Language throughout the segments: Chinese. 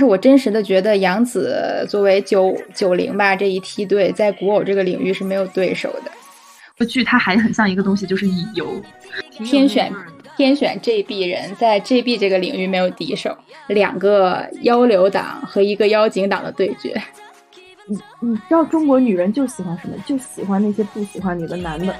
是我真实的觉得杨紫作为九九零吧这一梯队，在古偶这个领域是没有对手的。这剧它还很像一个东西，就是乙游，天选天选 JB 人，在 JB 这个领域没有敌手，两个妖流党和一个妖精党的对决。你你知道中国女人就喜欢什么？就喜欢那些不喜欢你的男的。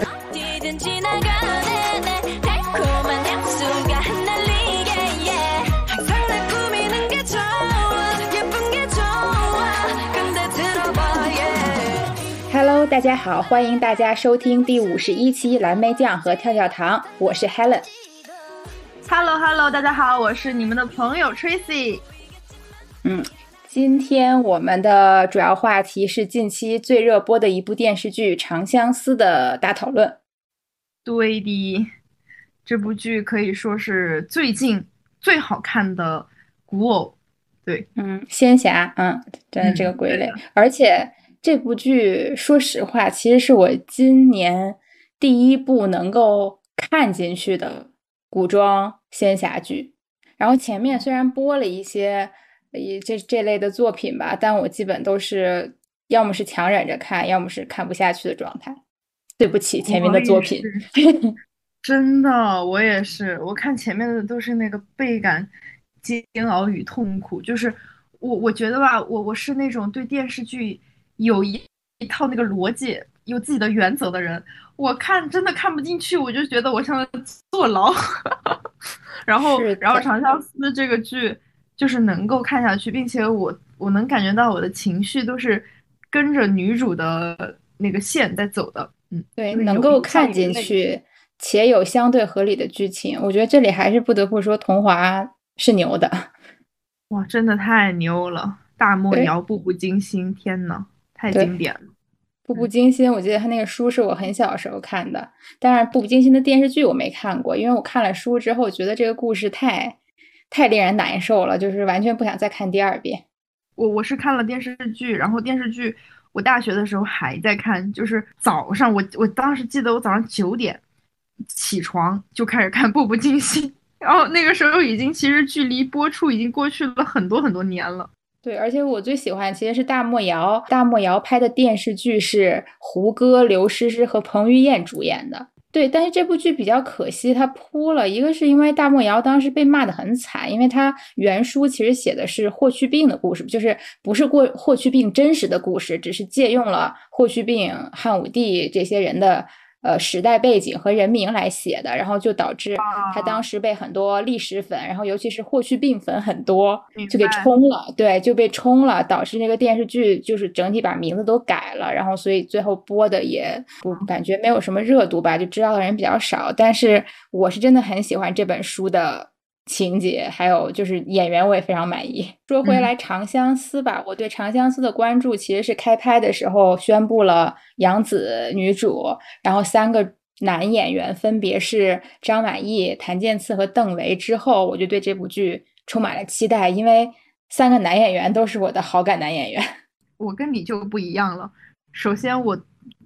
Hello，大家好，欢迎大家收听第五十一期蓝莓酱和跳跳糖，我是 Helen。Hello，Hello，大家好，我是你们的朋友 Tracy。嗯，今天我们的主要话题是近期最热播的一部电视剧《长相思》的大讨论。对的，这部剧可以说是最近最好看的古偶。对，嗯，仙侠，嗯，真的这个归类，而且。这部剧，说实话，其实是我今年第一部能够看进去的古装仙侠剧。然后前面虽然播了一些这这类的作品吧，但我基本都是要么是强忍着看，要么是看不下去的状态。对不起，前面的作品。真的，我也是。我看前面的都是那个倍感煎熬与痛苦。就是我，我觉得吧，我我是那种对电视剧。有一一套那个逻辑，有自己的原则的人，我看真的看不进去，我就觉得我像在坐牢。然后，然后《长相思》这个剧就是能够看下去，并且我我能感觉到我的情绪都是跟着女主的那个线在走的。嗯，对，能够看进去且有相对合理的剧情，我觉得这里还是不得不说桐华是牛的。哇，真的太牛了！大漠谣，步步惊心，天呐！太经典了，《步步惊心》，我记得他那个书是我很小的时候看的，但是《步步惊心》的电视剧我没看过，因为我看了书之后觉得这个故事太太令人难受了，就是完全不想再看第二遍。我我是看了电视剧，然后电视剧我大学的时候还在看，就是早上我我当时记得我早上九点起床就开始看《步步惊心》，然后那个时候已经其实距离播出已经过去了很多很多年了。对，而且我最喜欢其实是大漠谣，大漠谣拍的电视剧是胡歌、刘诗诗和彭于晏主演的。对，但是这部剧比较可惜，它扑了一个是因为大漠谣当时被骂的很惨，因为他原书其实写的是霍去病的故事，就是不是过霍去病真实的故事，只是借用了霍去病、汉武帝这些人的。呃，时代背景和人名来写的，然后就导致他当时被很多历史粉，然后尤其是霍去病粉很多，就给冲了，对，就被冲了，导致那个电视剧就是整体把名字都改了，然后所以最后播的也不感觉没有什么热度吧，就知道的人比较少。但是我是真的很喜欢这本书的。情节还有就是演员，我也非常满意。说回来，《长相思》吧，我对《长相思》的关注其实是开拍的时候宣布了杨紫女主，然后三个男演员分别是张晚意、谭健次和邓为之后，我就对这部剧充满了期待，因为三个男演员都是我的好感男演员。我跟你就不一样了，首先我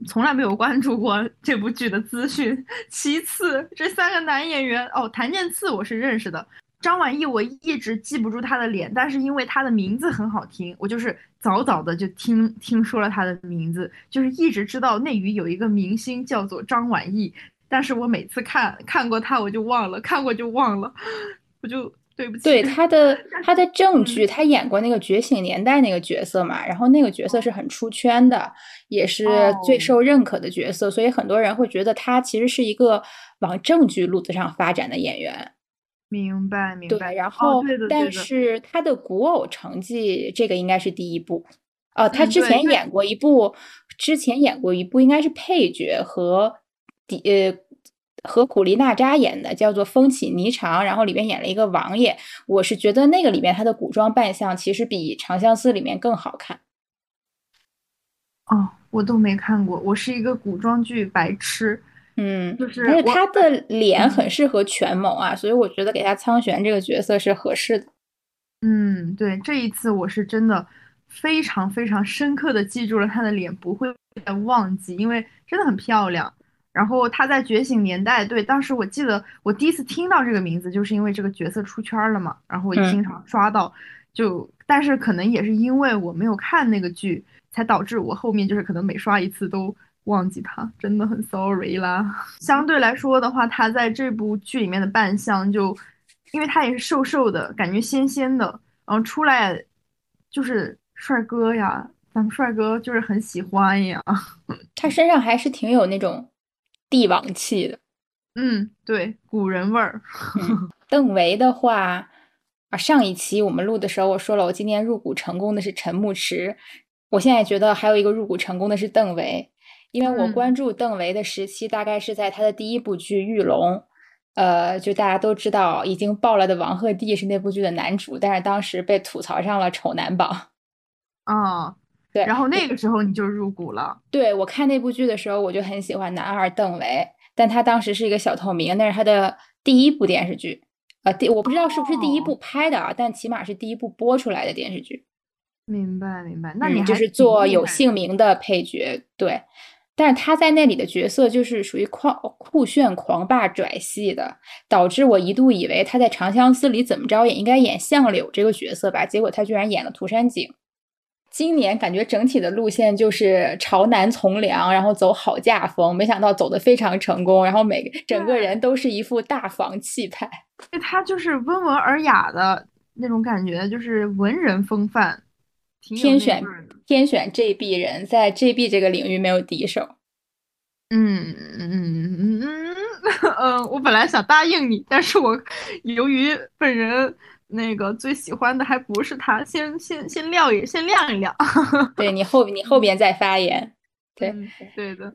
从来没有关注过这部剧的资讯，其次这三个男演员哦，谭健次我是认识的。张晚意我一直记不住他的脸，但是因为他的名字很好听，我就是早早的就听听说了他的名字，就是一直知道内娱有一个明星叫做张晚意，但是我每次看看过他我就忘了，看过就忘了，我就对不起。对他的 他的正剧，他演过那个《觉醒年代》那个角色嘛，然后那个角色是很出圈的，也是最受认可的角色，所以很多人会觉得他其实是一个往正剧路子上发展的演员。明白，明白。对，然后，但是他的古偶成绩，这个应该是第一部。哦，他之前演过一部，之前演过一部，应该是配角和底呃和古力娜扎演的，叫做《风起霓裳》，然后里面演了一个王爷。我是觉得那个里面他的古装扮相其实比《长相思》里面更好看。哦，我都没看过，我是一个古装剧白痴。嗯，就是，而且他的 脸很适合权谋啊，所以我觉得给他苍玄这个角色是合适的。嗯，对，这一次我是真的非常非常深刻的记住了他的脸，不会再忘记，因为真的很漂亮。然后他在《觉醒年代》，对，当时我记得我第一次听到这个名字，就是因为这个角色出圈了嘛，然后我经常刷到，就但是可能也是因为我没有看那个剧，才导致我后面就是可能每刷一次都忘记他，真的很 sorry 啦。相对来说的话，他在这部剧里面的扮相就，因为他也是瘦瘦的，感觉仙仙的，然后出来就是帅哥呀，咱们帅哥就是很喜欢呀。他身上还是挺有那种帝王气的。嗯，对，古人味儿。邓为的话啊。上一期我们录的时候，我说了，我今年入股成功的是陈牧驰。我现在觉得还有一个入股成功的是邓为，因为我关注邓为的时期大概是在他的第一部剧《玉龙》，呃，就大家都知道已经爆了的王鹤棣是那部剧的男主，但是当时被吐槽上了丑男榜。啊，对，然后那个时候你就入股了。对我看那部剧的时候，我就很喜欢男二邓为，但他当时是一个小透明，那是他的第一部电视剧。呃，第我不知道是不是第一部拍的啊，但起码是第一部播出来的电视剧。明白，明白。那你就是做有姓名的配角，对。但是他在那里的角色就是属于狂酷炫狂霸拽系的，导致我一度以为他在《长相思》里怎么着也应该演相柳这个角色吧，结果他居然演了涂山璟。今年感觉整体的路线就是朝南从良，然后走好嫁风，没想到走的非常成功，然后每个整个人都是一副大房气派。他就是温文尔雅的那种感觉，就是文人风范，天选天选 JB 人，在 JB 这个领域没有敌手。嗯嗯嗯嗯嗯嗯，我本来想答应你，但是我由于本人那个最喜欢的还不是他，先先先撂一先晾一晾。对你后你后边再发言。对对的，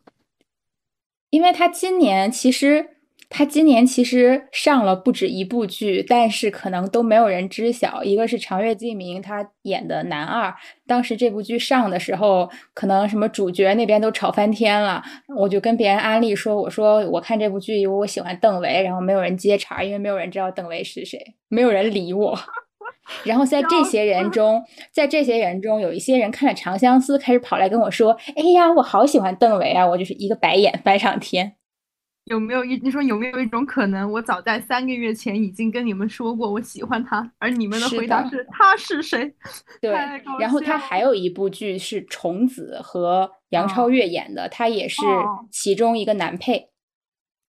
因为他今年其实。他今年其实上了不止一部剧，但是可能都没有人知晓。一个是长月烬明，他演的男二，当时这部剧上的时候，可能什么主角那边都吵翻天了。我就跟别人安利说：“我说我看这部剧，因为我喜欢邓为。”然后没有人接茬，因为没有人知道邓为是谁，没有人理我。然后在这些人中，在这些人中，有一些人看了《长相思》，开始跑来跟我说：“哎呀，我好喜欢邓为啊！”我就是一个白眼翻上天。有没有一你说有没有一种可能，我早在三个月前已经跟你们说过我喜欢他，而你们的回答是他是谁？对，然后他还有一部剧是虫子和杨超越演的，他也是其中一个男配。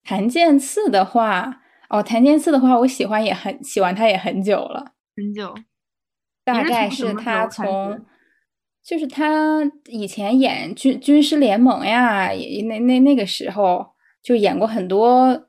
谭健次的话，哦，谭健次的话，我喜欢也很喜欢他也很久了，很久，大概是他从，就是他以前演军军师联盟呀，那那那个时候。就演过很多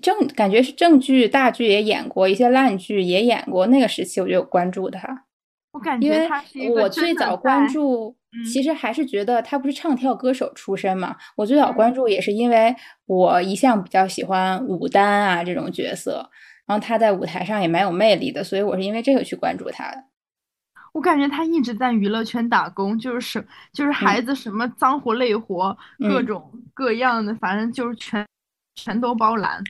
正，感觉是正剧、大剧也演过，一些烂剧也演过。那个时期我就有关注他，我感觉他是我最早关注，其实还是觉得他不是唱跳歌手出身嘛。我最早关注也是因为我一向比较喜欢武丹啊这种角色，然后他在舞台上也蛮有魅力的，所以我是因为这个去关注他的。我感觉他一直在娱乐圈打工，就是就是孩子什么脏活累活，各种各样的，反正就是全全都包揽，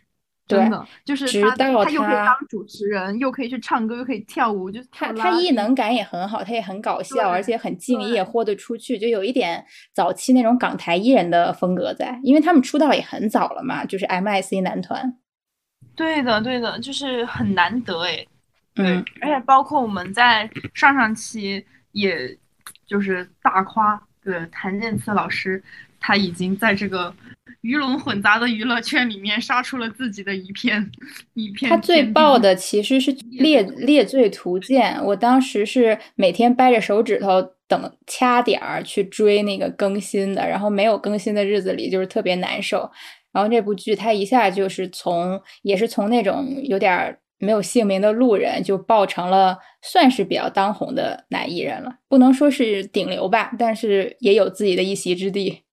真的就是他他又可以当主持人，又可以去唱歌，又可以跳舞，就他他艺能感也很好，他也很搞笑，而且很敬业，豁得出去，就有一点早期那种港台艺人的风格在，因为他们出道也很早了嘛，就是 M I C 男团。对的，对的，就是很难得哎。对，而且包括我们在上上期，也就是大夸对谭健次老师，他已经在这个鱼龙混杂的娱乐圈里面杀出了自己的一片一片。他最爆的其实是《猎猎罪图鉴》，我当时是每天掰着手指头等掐点儿去追那个更新的，然后没有更新的日子里就是特别难受。然后这部剧他一下就是从也是从那种有点。没有姓名的路人就爆成了算是比较当红的男艺人了，不能说是顶流吧，但是也有自己的一席之地。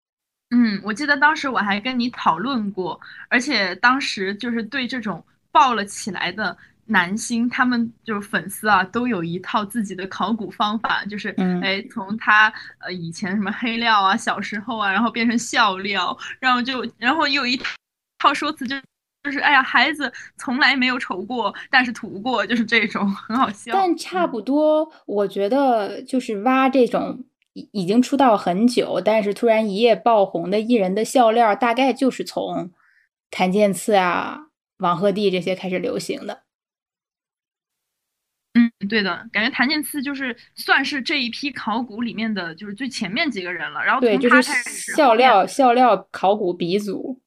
嗯，我记得当时我还跟你讨论过，而且当时就是对这种爆了起来的男星，他们就是粉丝啊，都有一套自己的考古方法，就是哎，从他呃以前什么黑料啊，小时候啊，然后变成笑料，然后就然后又一套说辞就。就是哎呀，孩子从来没有丑过，但是土过，就是这种很好笑。但差不多，我觉得就是挖这种已已经出道很久，但是突然一夜爆红的艺人的笑料，大概就是从谭健次啊、王鹤棣这些开始流行的。嗯，对的，感觉谭健次就是算是这一批考古里面的就是最前面几个人了。然后对，从就是他开始，笑料笑料考古鼻祖。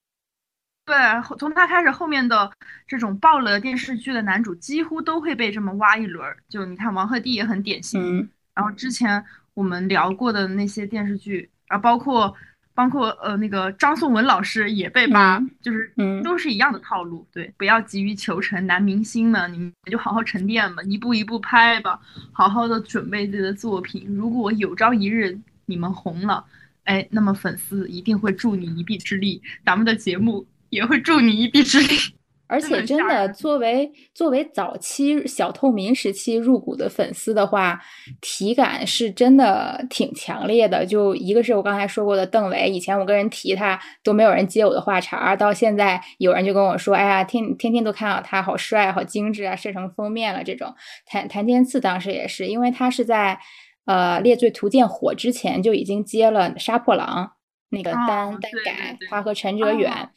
对，后从他开始，后面的这种爆了电视剧的男主几乎都会被这么挖一轮儿。就你看王鹤棣也很典型，嗯然后之前我们聊过的那些电视剧，啊，包括包括呃那个张颂文老师也被挖，嗯就是嗯都是一样的套路。对，不要急于求成，男明星们你们就好好沉淀吧，一步一步拍吧，好好的准备自己的作品。如果有朝一日你们红了，哎，那么粉丝一定会助你一臂之力，咱们的节目也会助你一臂之力。而且真的，作为作为早期小透明时期入股的粉丝的话，体感是真的挺强烈的。就一个是我刚才说过的邓伟，以前我跟人提他都没有人接我的话茬儿，到现在有人就跟我说：“哎呀，天天天都看到他，好帅，好精致啊，设成封面了。”这种谭谭天赐当时也是，因为他是在呃《猎罪图鉴》火之前就已经接了《杀破狼》那个哦单单改，对他和陈哲远。哦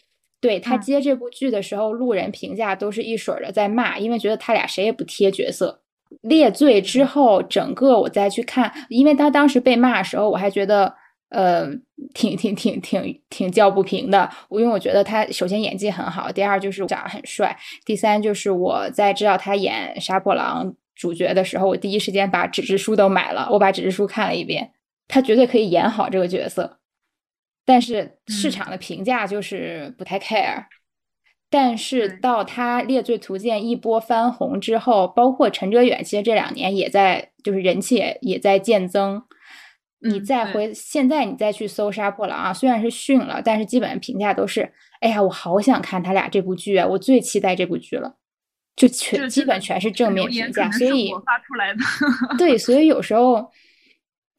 对他嗯接这部剧的时候，路人评价都是一水儿的在骂，因为觉得他俩谁也不贴角色。列罪之后，整个我再去看，因为他当时被骂的时候，我还觉得呃挺挺挺挺挺叫不平的。我因为我觉得他首先演技很好，第二就是长得很帅，第三就是我在知道他演杀破狼主角的时候，我第一时间把纸质书都买了，我把纸质书看了一遍，他绝对可以演好这个角色。但是市嗯场的评价就是不太 care。但是到他《猎罪图鉴》一波翻红之后，包括陈哲远，其实这两年也在，就是人气也也在渐增。你再回现在你再去搜《杀破狼》啊，虽然是逊了，但是基本评价都是，哎呀，我好想看他俩这部剧啊，我最期待这部剧了，就全基本全是正面评价，所以我发出来的。对，所以有时候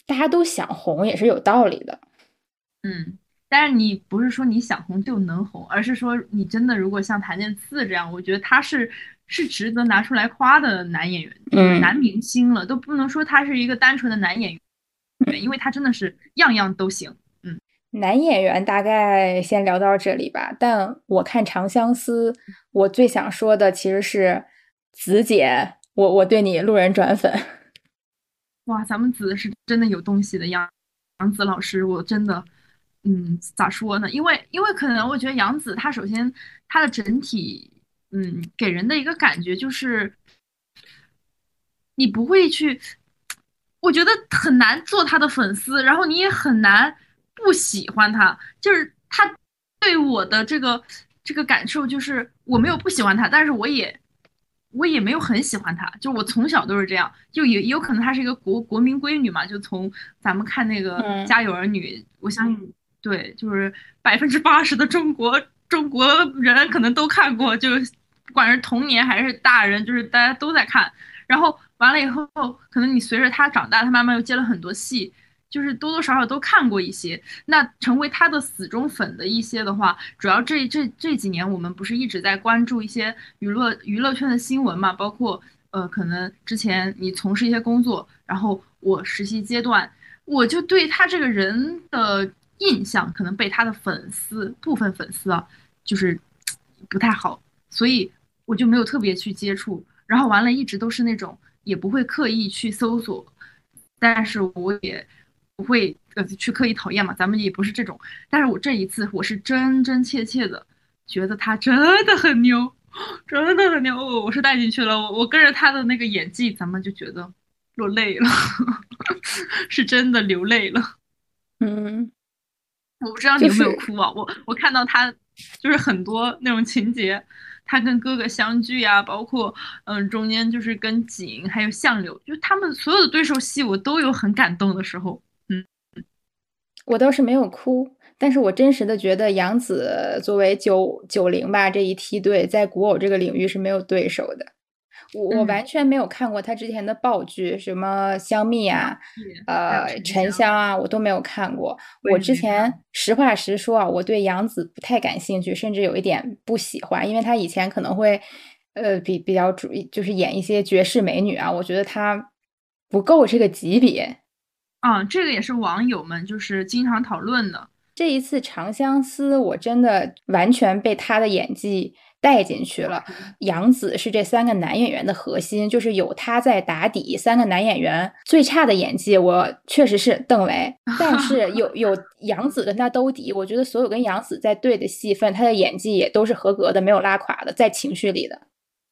大家都想红也是有道理的。嗯，但是你不是说你想红就能红，而是说你真的如果像谭健次这样，我觉得他是是值得拿出来夸的男演员，嗯男明星了，都不能说他是一个单纯的男演员，因为他真的是样样都行。嗯男演员大概先聊到这里吧，但我看《长相思》，我最想说的其实是子姐，我我对你路人转粉。哇，咱们子是真的有东西的，杨杨子老师，我真的，嗯，咋说呢？因为因为可能我觉得杨紫她首先她的整体，嗯，给人的一个感觉就是，你不会去，我觉得很难做她的粉丝，然后你也很难不喜欢她，就是她对我的这个这个感受就是我没有不喜欢她，但是我也。我也没有很喜欢她，就我从小都是这样，就也也有可能她是一个国国民闺女嘛，就从咱们看那个嗯《家有儿女》，我相信对，就是百分之八十的中国中国人可能都看过，就是不管是童年还是大人，就是大家都在看。然后完了以后，可能你随着他长大，他慢慢又接了很多戏，就是多多少少都看过一些。那成为他的死忠粉的一些的话，主要这这这几年我们不是一直在关注一些娱乐娱乐圈的新闻嘛，包括呃，可能之前你从事一些工作，然后我实习阶段，我就对他这个人的印象可能被他的粉丝部分粉丝啊，就是不太好，所以我就没有特别去接触。然后完了，一直都是那种也不会刻意去搜索，但是我也不会呃去刻意讨厌嘛，咱们也不是这种。但是我这一次我是真真切切的觉得他真的很牛，真的很牛，我是带进去了，我我跟着他的那个演技，咱们就觉得落泪了，是真的流泪了。嗯，我不知道你有没有就是哭啊？我我看到他就是很多那种情节，他跟哥哥相聚啊、包括嗯中间就是跟景还有相柳，就他们所有的对手戏，我都有很感动的时候。嗯我倒是没有哭，但是我真实的觉得杨紫作为九九零吧这一梯队，在古偶这个领域是没有对手的。我我嗯完全没有看过他之前的爆剧，什么香蜜啊，呃，沉香啊，我都没有看过。我之前实话实说啊，我对杨紫不太感兴趣，甚至有一点不喜欢，因为她以前可能会，呃，比比较主就是演一些绝世美女啊，我觉得她不够这个级别。啊，这个也是网友们就是经常讨论的。这一次《长相思》，我真的完全被她的演技带进去了。杨紫是这三个男演员的核心，就是有他在打底。三个男演员最差的演技，我确实是邓为，但是有有杨紫跟他兜底，我觉得所有跟杨紫在对的戏份，他的演技也都是合格的，没有拉垮的，在情绪里的。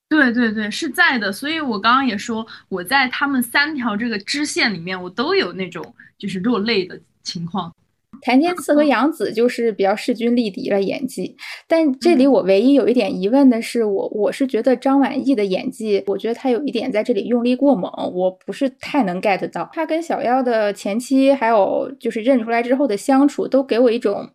对对对，是在的。所以我刚刚也说，我在他们三条这个支线里面，我都有那种就是落泪的情况。谭健次和杨紫就是比较势均力敌了演技，但这里我唯一有一点疑问的是，我我是觉得张晚意的演技，我觉得他有一点在这里用力过猛，我不是太能 get 到。他跟小妖的前期，还有就是认出来之后的相处，都给我一种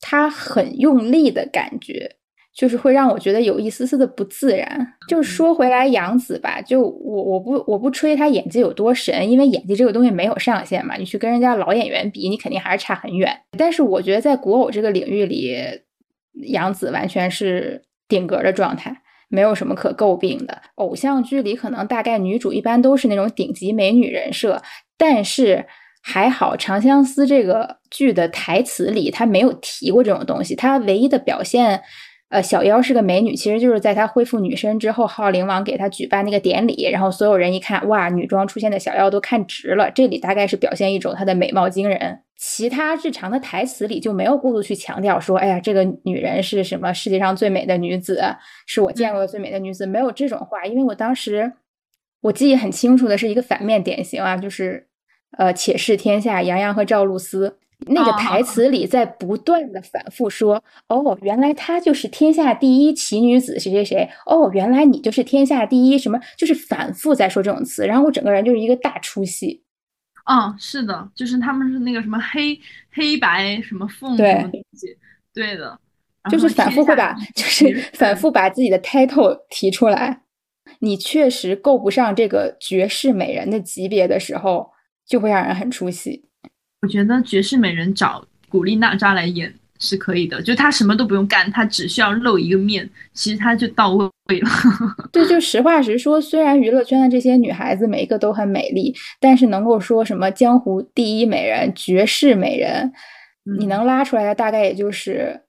他很用力的感觉。就是会让我觉得有一丝丝的不自然。就是说回来，杨紫吧，就我我不我不吹她演技有多神，因为演技这个东西没有上限嘛。你去跟人家老演员比，你肯定还是差很远。但是我觉得在古偶这个领域里，杨紫完全是顶格的状态，没有什么可诟病的。偶像剧里可能大概女主一般都是那种顶级美女人设，但是还好《长相思》这个剧的台词里她没有提过这种东西，她唯一的表现。呃，小妖是个美女，其实就是在她恢复女身之后，号灵王给她举办那个典礼，然后所有人一看，哇，女装出现的小妖都看直了。这里大概是表现一种她的美貌惊人，其他日常的台词里就没有过度去强调说，哎呀，这个女人是什么世界上最美的女子，是我见过的最美的女子，没有这种话。因为我当时我记忆很清楚的是一个反面典型啊，就是呃，且试天下杨洋和赵露思。那个台词里在不断的反复说：“哦，原来她就是天下第一奇女子谁谁谁。哦，原来你就是天下第一什么，就是反复在说这种词。然后我整个人就是一个大出戏。嗯，是的，就是他们是那个什么黑黑白什么凤什么东西，对的，就是反复会把，就是反复把自己的 title 提出来。你确实够不上这个绝世美人的级别的时候，就会让人很出戏。”我觉得绝世美人找古力娜扎来演是可以的，就她什么都不用干，她只需要露一个面，其实她就到位了。对，就实话实说，虽然娱乐圈的这些女孩子每一个都很美丽，但是能够说什么江湖第一美人、绝世美人，你能拉出来的大概也就是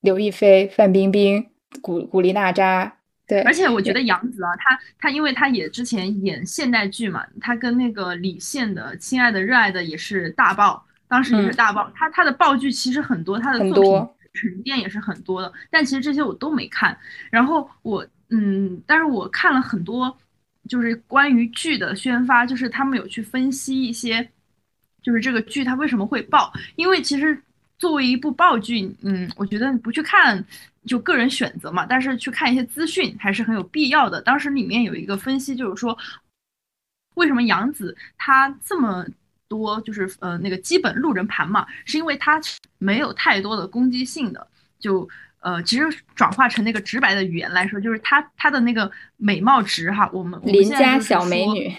刘亦菲、范冰冰、古古力娜扎。对，而且我觉得杨紫啊，她她因为她也之前演现代剧嘛，她跟那个李现的《亲爱的热爱的》也是大爆，当时也是大爆。她她的爆剧其实很多，她的作品沉淀也是很多的，但其实这些我都没看。然后我嗯，但是我看了很多，就是关于剧的宣发，就是他们有去分析一些，就是这个剧它为什么会爆，因为其实作为一部爆剧，嗯，我觉得不去看。就个人选择嘛，但是去看一些资讯还是很有必要的。当时里面有一个分析，就是说为什么杨紫她这么多就是呃那个基本路人盘嘛，是因为她没有太多的攻击性的。就呃其实转化成那个直白的语言来说，就是她她的那个美貌值哈，我们邻家小美女，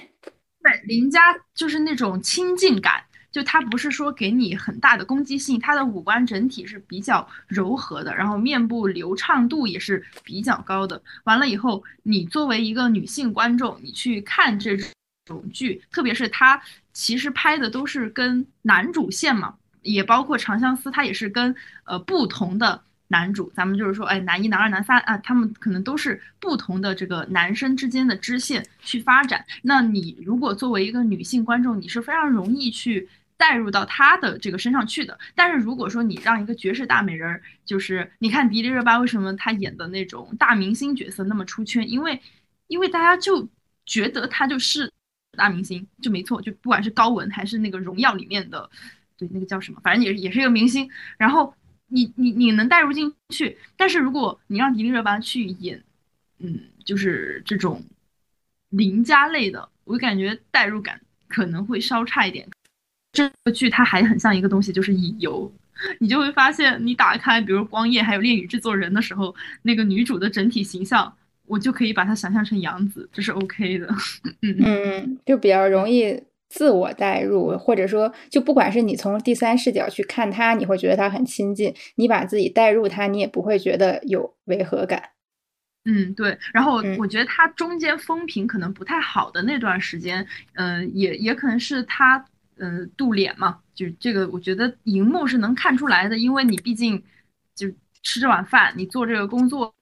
对邻家就是那种亲近感。就它不是说给你很大的攻击性，它的五官整体是比较柔和的，然后面部流畅度也是比较高的。完了以后，你作为一个女性观众，你去看这种剧，特别是它其实拍的都是跟男主线嘛，也包括《长相思》，它也是跟呃不同的男主，咱们就是说，哎，男一、男二、男三啊，他们可能都是不同的这个男生之间的支线去发展。那你如果作为一个女性观众，你是非常容易去。带入到他的这个身上去的，但是如果说你让一个绝世大美人，就是你看迪丽热巴为什么她演的那种大明星角色那么出圈，因为因为大家就觉得她就是大明星，就没错，就不管是高文还是那个荣耀里面的，对那个叫什么，反正也也是一个明星，然后你你你能带入进去，但是如果你让迪丽热巴去演，嗯，就是这种邻家类的，我感觉代入感可能会稍差一点。这个剧它还很像一个东西，就是乙游，你就会发现，你打开比如光夜还有恋与制作人的时候，那个女主的整体形象，我就可以把它想象成杨紫，这是 OK 的。嗯嗯，就比较容易自我代入，或者说，就不管是你从第三视角去看她，你会觉得她很亲近；你把自己代入她，你也不会觉得有违和感。嗯，对。然后我觉得他中间风评可能不太好的那段时间，嗯，也也可能是她。嗯，镀脸嘛，就这个，我觉得荧幕是能看出来的，因为你毕竟就吃这碗饭，你做这个工作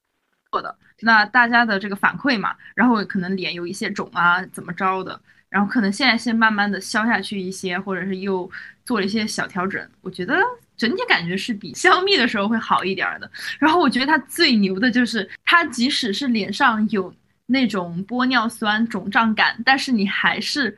做，的，那大家的这个反馈嘛，然后可能脸有一些肿啊，怎么着的，然后可能现在先慢慢的消下去一些，或者是又做了一些小调整，我觉得整体感觉是比消蜜的时候会好一点的。然后我觉得它最牛的就是它即使是脸上有那种玻尿酸肿胀感，但是你还是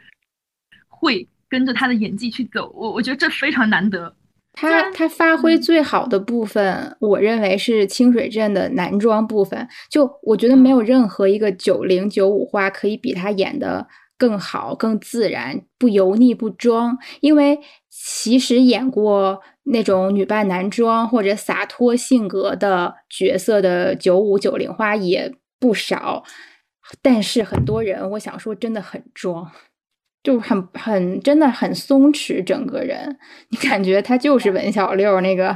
会跟着他的演技去走，我我觉得这非常难得。他他发挥最好的部分，我认为是清水镇的男装部分。就我觉得没有任何一个九零九五花可以比他演的更好、更自然、不油腻、不装。因为其实演过那种女扮男装或者洒脱性格的角色的九五九零花也不少，但是很多人，我想说真的很装。就很很真的很松弛，整个人你感觉他就是文小六那个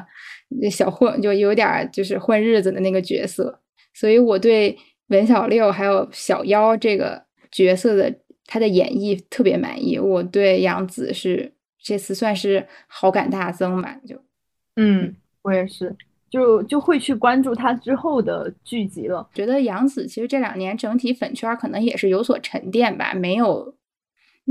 小混，就有点就是混日子的那个角色。所以我对文小六还有小妖这个角色的他的演绎特别满意。我对杨紫是这次算是好感大增吧，就嗯，我也是，就就会去关注他之后的剧集了。觉得杨紫其实这两年整体粉圈可能也是有所沉淀吧，没有。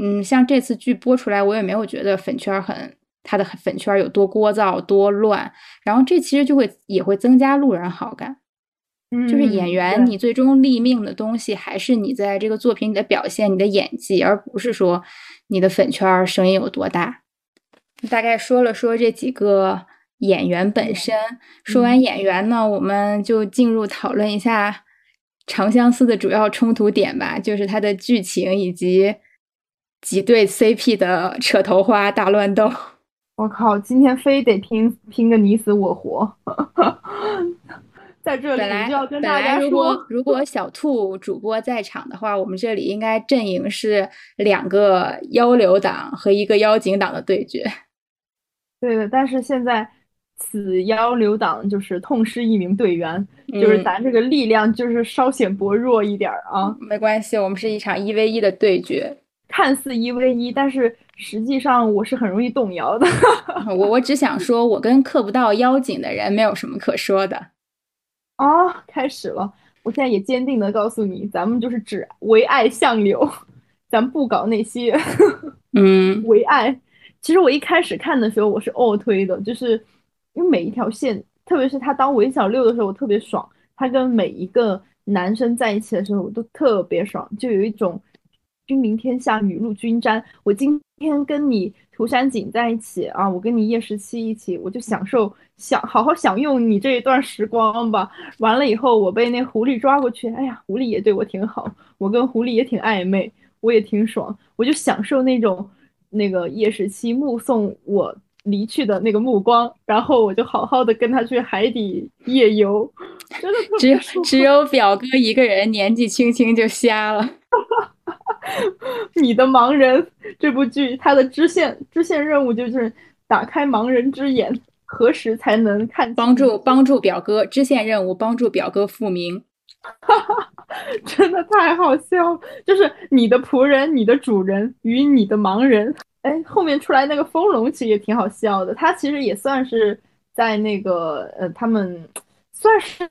嗯，像这次剧播出来，我也没有觉得粉圈很，他的粉圈有多聒噪、多乱。然后这其实就会也会增加路人好感，就是演员你最终立命的东西还是你在这个作品里的表现、你的演技，而不是说你的粉圈声音有多大。大概说了说这几个演员本身，说完演员呢，我们就进入讨论一下《长相思》的主要冲突点吧，就是它的剧情以及。几对 CP 的扯头花大乱斗，我靠！今天非得拼拼个你死我活，在这里就要跟大家说，如果如果小兔主播在场的话，我们这里应该阵营是两个妖流党和一个妖精党的对决。对的，但是现在此妖流党就是痛失一名队员，就是咱这个力量就是稍显薄弱一点啊。没关系，我们是一场一 v 一的对决。看似一 v 一，但是实际上我是很容易动摇的。我我只想说，我跟克不到妖精的人没有什么可说的。哦，开始了！我现在也坚定的告诉你，咱们就是只唯爱相柳，咱不搞那些。嗯，唯爱。其实我一开始看的时候，我是卧推的，就是因为每一条线，特别是他当韦小六的时候，我特别爽。他跟每一个男生在一起的时候，我都特别爽，就有一种。君临天下，雨露均沾。我今天跟你涂山璟在一起啊，我跟你叶十七一起，我就享受享好好享用你这一段时光吧。完了以后，我被那狐狸抓过去，哎呀，狐狸也对我挺好，我跟狐狸也挺暧昧，我也挺爽，我就享受那种那个叶十七目送我离去的那个目光，然后我就好好的跟他去海底夜游，真的只有只有表哥一个人年纪轻轻就瞎了。你的盲人这部剧，它的支线支线任务就是打开盲人之眼，何时才能看？帮助帮助表哥支线任务，帮助表哥复明。真的太好笑了，就是你的仆人、你的主人与你的盲人。哎，后面出来那个风龙其实也挺好笑的，他其实也算是在那个呃，他们算是。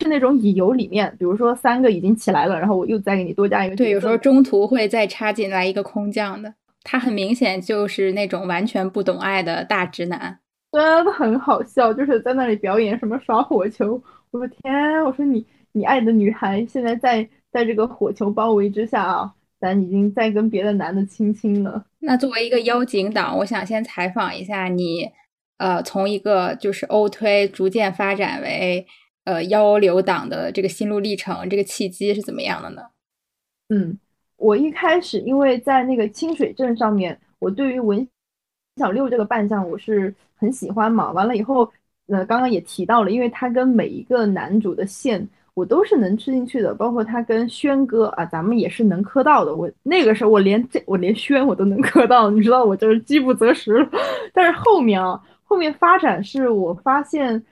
是那种乙游里面，比如说三个已经起来了，然后我又再给你多加一个。对，有时候中途会再插进来一个空降的，他很明显就是那种完全不懂爱的大直男，真的很好笑，就是在那里表演什么耍火球。我的天，我说你你爱的女孩现在在在这个火球包围之下啊，咱已经在跟别的男的亲亲了。那作为一个妖精党，我想先采访一下你，呃，从一个就是欧推逐渐发展为。呃，幺流党的这个心路历程，这个契机是怎么样的呢？嗯，我一开始因为在那个清水镇上面，我对于文小六这个扮相我是很喜欢嘛。完了以后，呃，刚刚也提到了，因为他跟每一个男主的线我都是能吃进去的，包括他跟轩哥啊，咱们也是能磕到的。我那个时候我连这我连轩我都能磕到，你知道我就是饥不择食。但是后面啊，后面发展是我发现。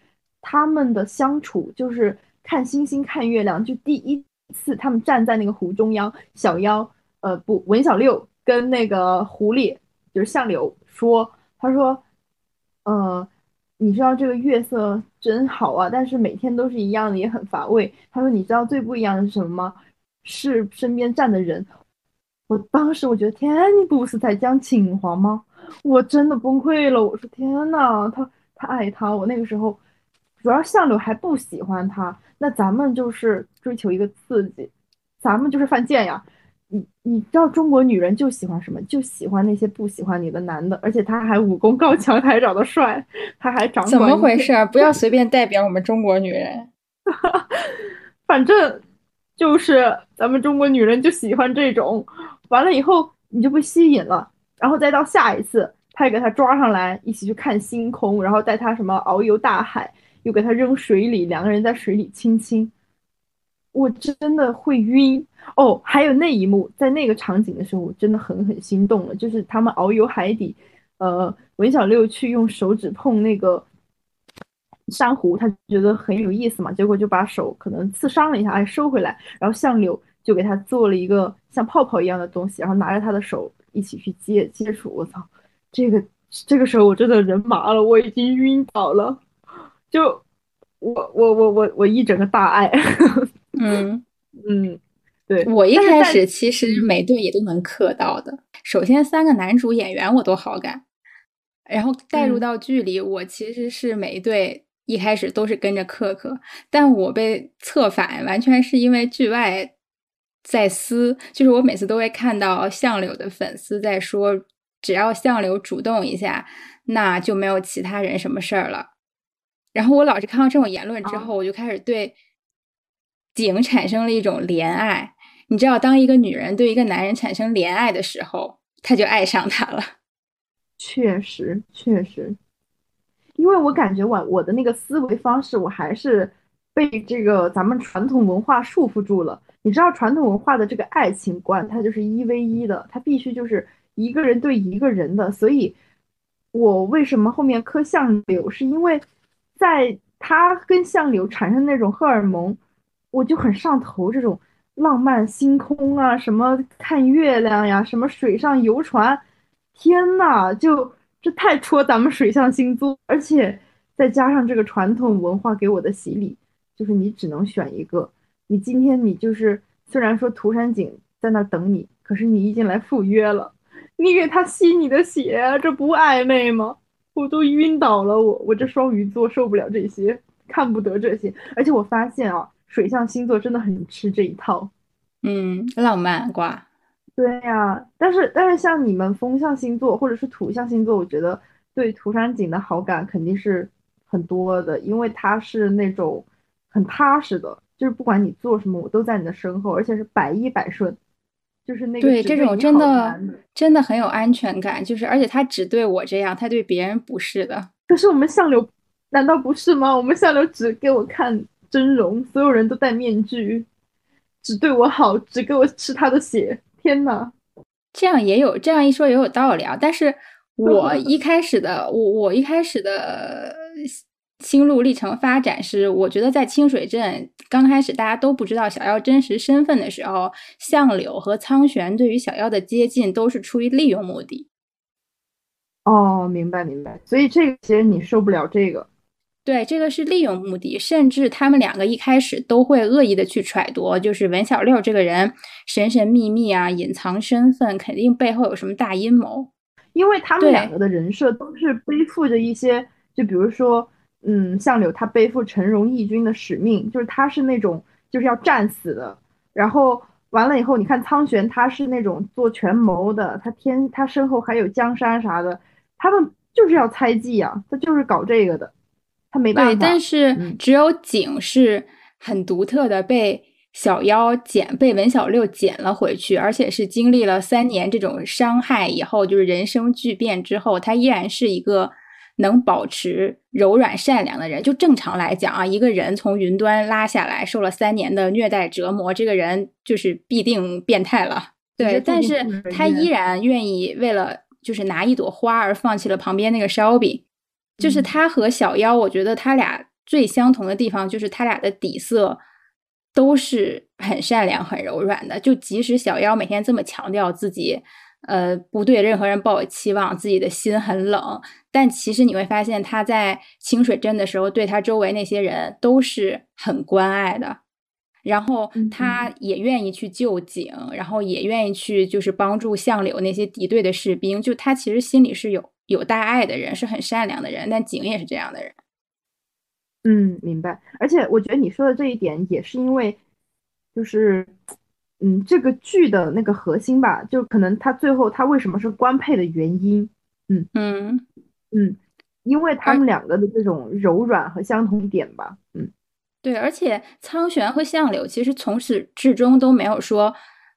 他们的相处就是看星星看月亮，就第一次他们站在那个湖中央，小妖，呃不，文小六跟那个狐狸就是相柳说，他说，呃，你知道这个月色真好啊，但是每天都是一样的，也很乏味。他说你知道最不一样的是什么吗？是身边站的人。我当时我觉得天，你不是在讲情话吗？我真的崩溃了。我说天呐，他他爱他。我那个时候主要相柳还不喜欢他，那咱们就是追求一个刺激，咱们就是犯贱呀。你你知道中国女人就喜欢什么？就喜欢那些不喜欢你的男的，而且他还武功高强，他还长得帅，他还长怎么回事？不要随便代表我们中国女人。反正就是咱们中国女人就喜欢这种。完了以后你就被吸引了，然后再到下一次，他也给他抓上来一起去看星空，然后带他什么遨游大海，又给他扔水里，两个人在水里亲亲。我真的会晕哦！还有那一幕，在那个场景的时候，我真的很很心动了。就是他们遨游海底，呃，文小六去用手指碰那个珊瑚，他觉得很有意思嘛，结果就把手可能刺伤了一下，哎，收回来。然后相柳就给他做了一个像泡泡一样的东西，然后拿着他的手一起去接接触。我操，这个这个时候我真的人麻了，我已经晕倒了。就我我我我我一整个大爱。嗯 嗯，对我一开始其实每对也都能磕到的。首先三个男主演员我都好感，然后带入到剧里，我其实是每一对一开始都是跟着克克，但我被策反完全是因为剧外在撕，就是我每次都会看到相柳的粉丝在说，只要相柳主动一下，那就没有其他人什么事儿了。然后我老是看到这种言论之后，我就开始对。景产生了一种怜爱，你知道，当一个女人对一个男人产生怜爱的时候，她就爱上他了。确实，确实，因为我感觉我我的那个思维方式，我还是被这个咱们传统文化束缚住了。你知道，传统文化的这个爱情观，它就是一 v 一的，它必须就是一个人对一个人的。所以，我为什么后面磕相柳，是因为在他跟相柳产生那种荷尔蒙。我就很上头这种浪漫星空啊，什么看月亮呀，什么水上游船，天呐，就这太戳咱们水象星座，而且再加上这个传统文化给我的洗礼，就是你只能选一个。你今天你就是虽然说涂山璟在那等你，可是你已经来赴约了，你给他吸你的血，这不暧昧吗？我都晕倒了，我我这双鱼座受不了这些，看不得这些，而且我发现啊。水象星座真的很吃这一套，嗯，浪漫挂，对呀。但是但是像你们风象星座或者是土象星座，我觉得对涂山璟的好感肯定是很多的，因为他是那种很踏实的，就是不管你做什么，我都在你的身后，而且是百依百顺，就是那个对这种真的真的很有安全感，就是而且他只对我这样，他对别人不是的。可是我们相柳难道不是吗？我们相柳只给我看。真容，所有人都戴面具，只对我好，只给我吃他的血。天呐，这样也有这样一说也有道理啊。但是 我一开始的我我一开始的心路历程发展是，我觉得在清水镇刚开始大家都不知道小妖真实身份的时候，相柳和苍玄对于小妖的接近都是出于利用目的。哦，明白明白。所以这个其实你受不了这个。对，这个是利用目的，甚至他们两个一开始都会恶意的去揣度，就是文小六这个人神神秘秘啊，隐藏身份，肯定背后有什么大阴谋。因为他们两个的人设都是背负着一些，就比如说，嗯，相柳他背负陈荣义军的使命，就是他是那种就是要战死的。然后完了以后，你看苍玄他是那种做权谋的，他天他身后还有江山啥的，他们就是要猜忌呀，他就是搞这个的。对，但是只有景是很独特的，被小妖捡，被文小六捡了回去，而且是经历了三年这种伤害以后，就是人生巨变之后，他依然是一个能保持柔软善良的人。就正常来讲啊，一个人从云端拉下来，受了三年的虐待折磨，这个人就是必定变态了。对，但是他依然愿意为了就是拿一朵花而放弃了旁边那个烧饼。就是他和小妖，我觉得他俩最相同的地方就是他俩的底色都是很善良、很柔软的。就即使小妖每天这么强调自己，呃，不对任何人抱有期望，自己的心很冷。但其实你会发现，他在清水镇的时候，对他周围那些人都是很关爱的。然后他也愿意去救景，然后也愿意去就是帮助相柳那些敌对的士兵。就他其实心里是有有大爱的人，是很善良的人。但景也是这样的人。嗯，明白。而且我觉得你说的这一点也是因为，就是，嗯，这个剧的那个核心吧，就可能他最后他为什么是官配的原因。嗯嗯嗯，因为他们两个的这种柔软和相同点吧。嗯。对，而且苍玄和相柳其实从始至终都没有说，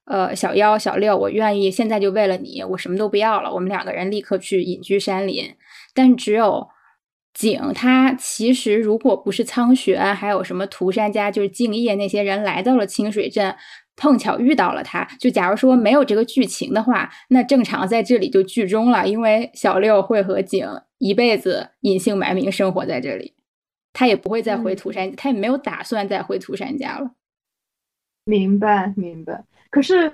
呃，小妖、小六，我愿意现在就为了你，我什么都不要了，我们两个人立刻去隐居山林。但只有景，他其实如果不是苍玄，还有什么涂山家，就是敬业那些人来到了清水镇，碰巧遇到了他，就假如说没有这个剧情的话，那正常在这里就剧终了，因为小六会和景一辈子隐姓埋名生活在这里。他也不会再回涂山，他也没有打算再回涂山家了。明白，明白。可是，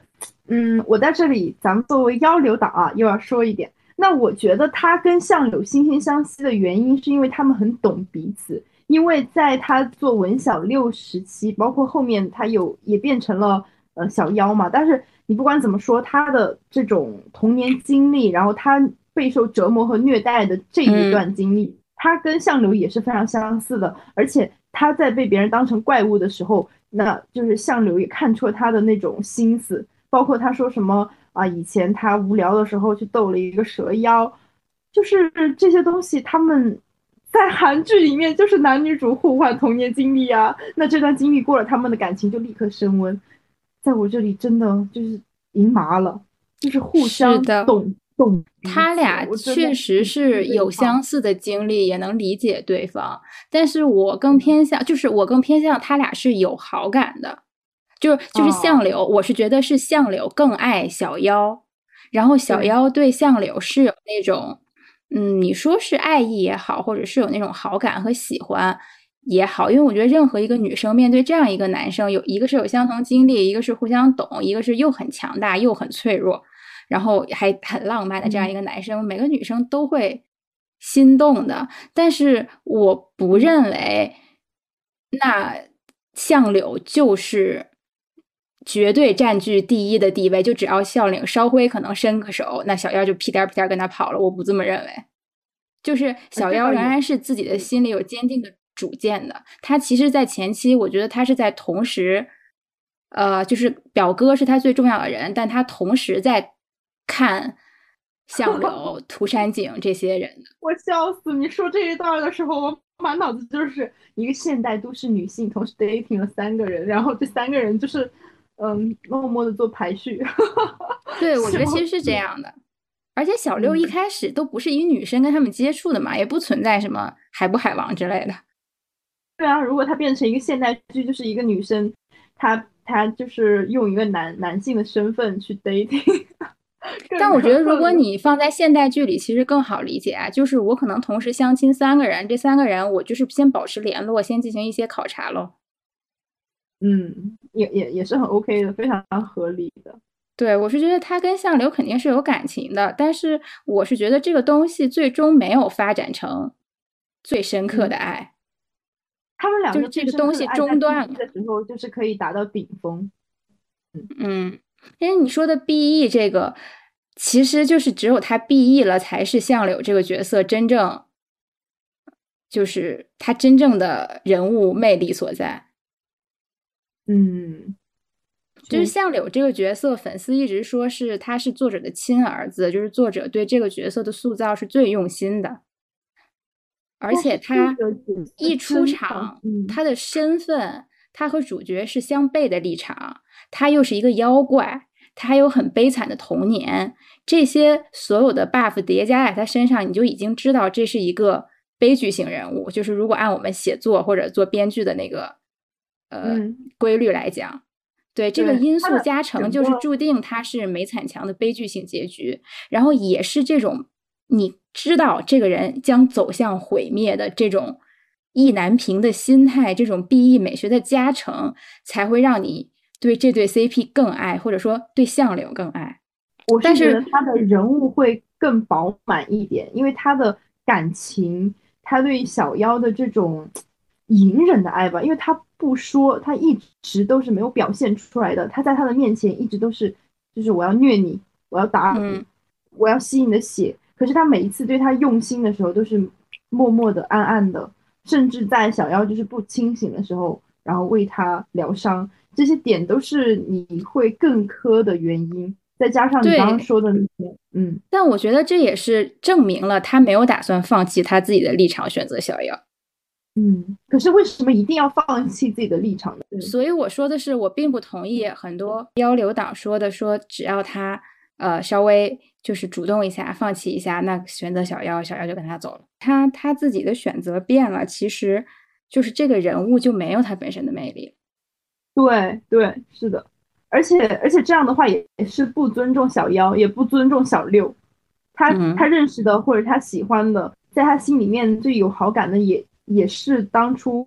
嗯，我在这里，咱们作为交流党啊，又要说一点。那我觉得他跟相柳惺惺相惜的原因，是因为他们很懂彼此。因为在他做文小六时期，包括后面他有也变成了呃小妖嘛。但是你不管怎么说，他的这种童年经历，然后他备受折磨和虐待的这一段经历。他跟相柳也是非常相似的，而且他在被别人当成怪物的时候，那就是相柳也看出了他的那种心思，包括他说什么啊，以前他无聊的时候去逗了一个蛇妖，就是这些东西，他们在韩剧里面就是男女主互换童年经历啊，那这段经历过了，他们的感情就立刻升温，在我这里真的就是赢麻了，就是互相懂。他俩确实是有相似的经历，也能理解对方。但是我更偏向，就是我更偏向他俩是有好感的，就是就是相柳，我是觉得是相柳更爱小妖，然后小妖对相柳是有那种，嗯，你说是爱意也好，或者是有那种好感和喜欢也好，因为我觉得任何一个女生面对这样一个男生，有一个是有相同经历，一个是互相懂，一个是又很强大又很脆弱。然后还很浪漫的这样一个男生，每个女生都会心动的。但是我不认为那相柳就是绝对占据第一的地位。就只要相柳稍微可能伸个手，那小妖就屁颠屁颠跟他跑了。我不这么认为，就是小妖仍然是自己的心里有坚定的主见的。他其实，在前期，我觉得他是在同时，呃，就是表哥是他最重要的人，但他同时在。看 相柳、涂山璟这些人，我笑死！你说这一段的时候，我满脑子就是一个现代都市女性，同时 dating 了三个人，然后这三个人就是，嗯，默默的做排序。对，我觉得其实是这样的。而且小六一开始都不是以女生跟他们接触的嘛，也不存在什么海不海王之类的。对啊，如果他变成一个现代剧，就是一个女生，她她就是用一个男男性的身份去 dating。但我觉得，如果你放在现代剧里，其实更好理解啊。就是我可能同时相亲三个人，这三个人我就是先保持联络，先进行一些考察喽。嗯，也也也是很 OK 的，非常合理的。对，我是觉得他跟相柳肯定是有感情的，但是我是觉得这个东西最终没有发展成最深刻的爱。他们两个就是这个东西中断的时候，就是可以达到顶峰。嗯。因为你说的 B E 这个，其实就是只有他 B E 了，才是相柳这个角色真正，就是他真正的人物魅力所在。嗯，就是相柳这个角色，粉丝一直说是他是作者的亲儿子，就是作者对这个角色的塑造是最用心的，而且他一出场，他的身份，他和主角是相悖的立场。他又是一个妖怪，他还有很悲惨的童年，这些所有的 buff 叠加在他身上，你就已经知道这是一个悲剧性人物。就是如果按我们写作或者做编剧的那个呃规律来讲，对这个因素加成，就是注定他是美惨强的悲剧性结局。然后也是这种你知道这个人将走向毁灭的这种意难平的心态，这种 B E 美学的加成，才会让你。对这对 CP 更爱，或者说对相柳更爱。我但是是觉得他的人物会更饱满一点，因为他的感情，他对小妖的这种隐忍的爱吧，因为他不说，他一直都是没有表现出来的，他在他的面前一直都是，就是我要虐你，我要打你，嗯我要吸你的血。可是他每一次对他用心的时候，都是默默的、暗暗的，甚至在小妖就是不清醒的时候，然后为他疗伤，这些点都是你会更磕的原因。再加上你对刚刚说的那些，嗯，但我觉得这也是证明了他没有打算放弃他自己的立场，选择小妖。嗯，可是为什么一定要放弃自己的立场呢？所以我说的是，我并不同意很多妖流党说的，说只要他呃稍微就是主动一下，放弃一下，那选择小妖，小妖就跟他走了。他他自己的选择变了，其实就是这个人物就没有他本身的魅力。对对，是的，而且而且这样的话也也是不尊重小妖，也不尊重小六。他、嗯他认识的或者他喜欢的，在他心里面最有好感的也也是当初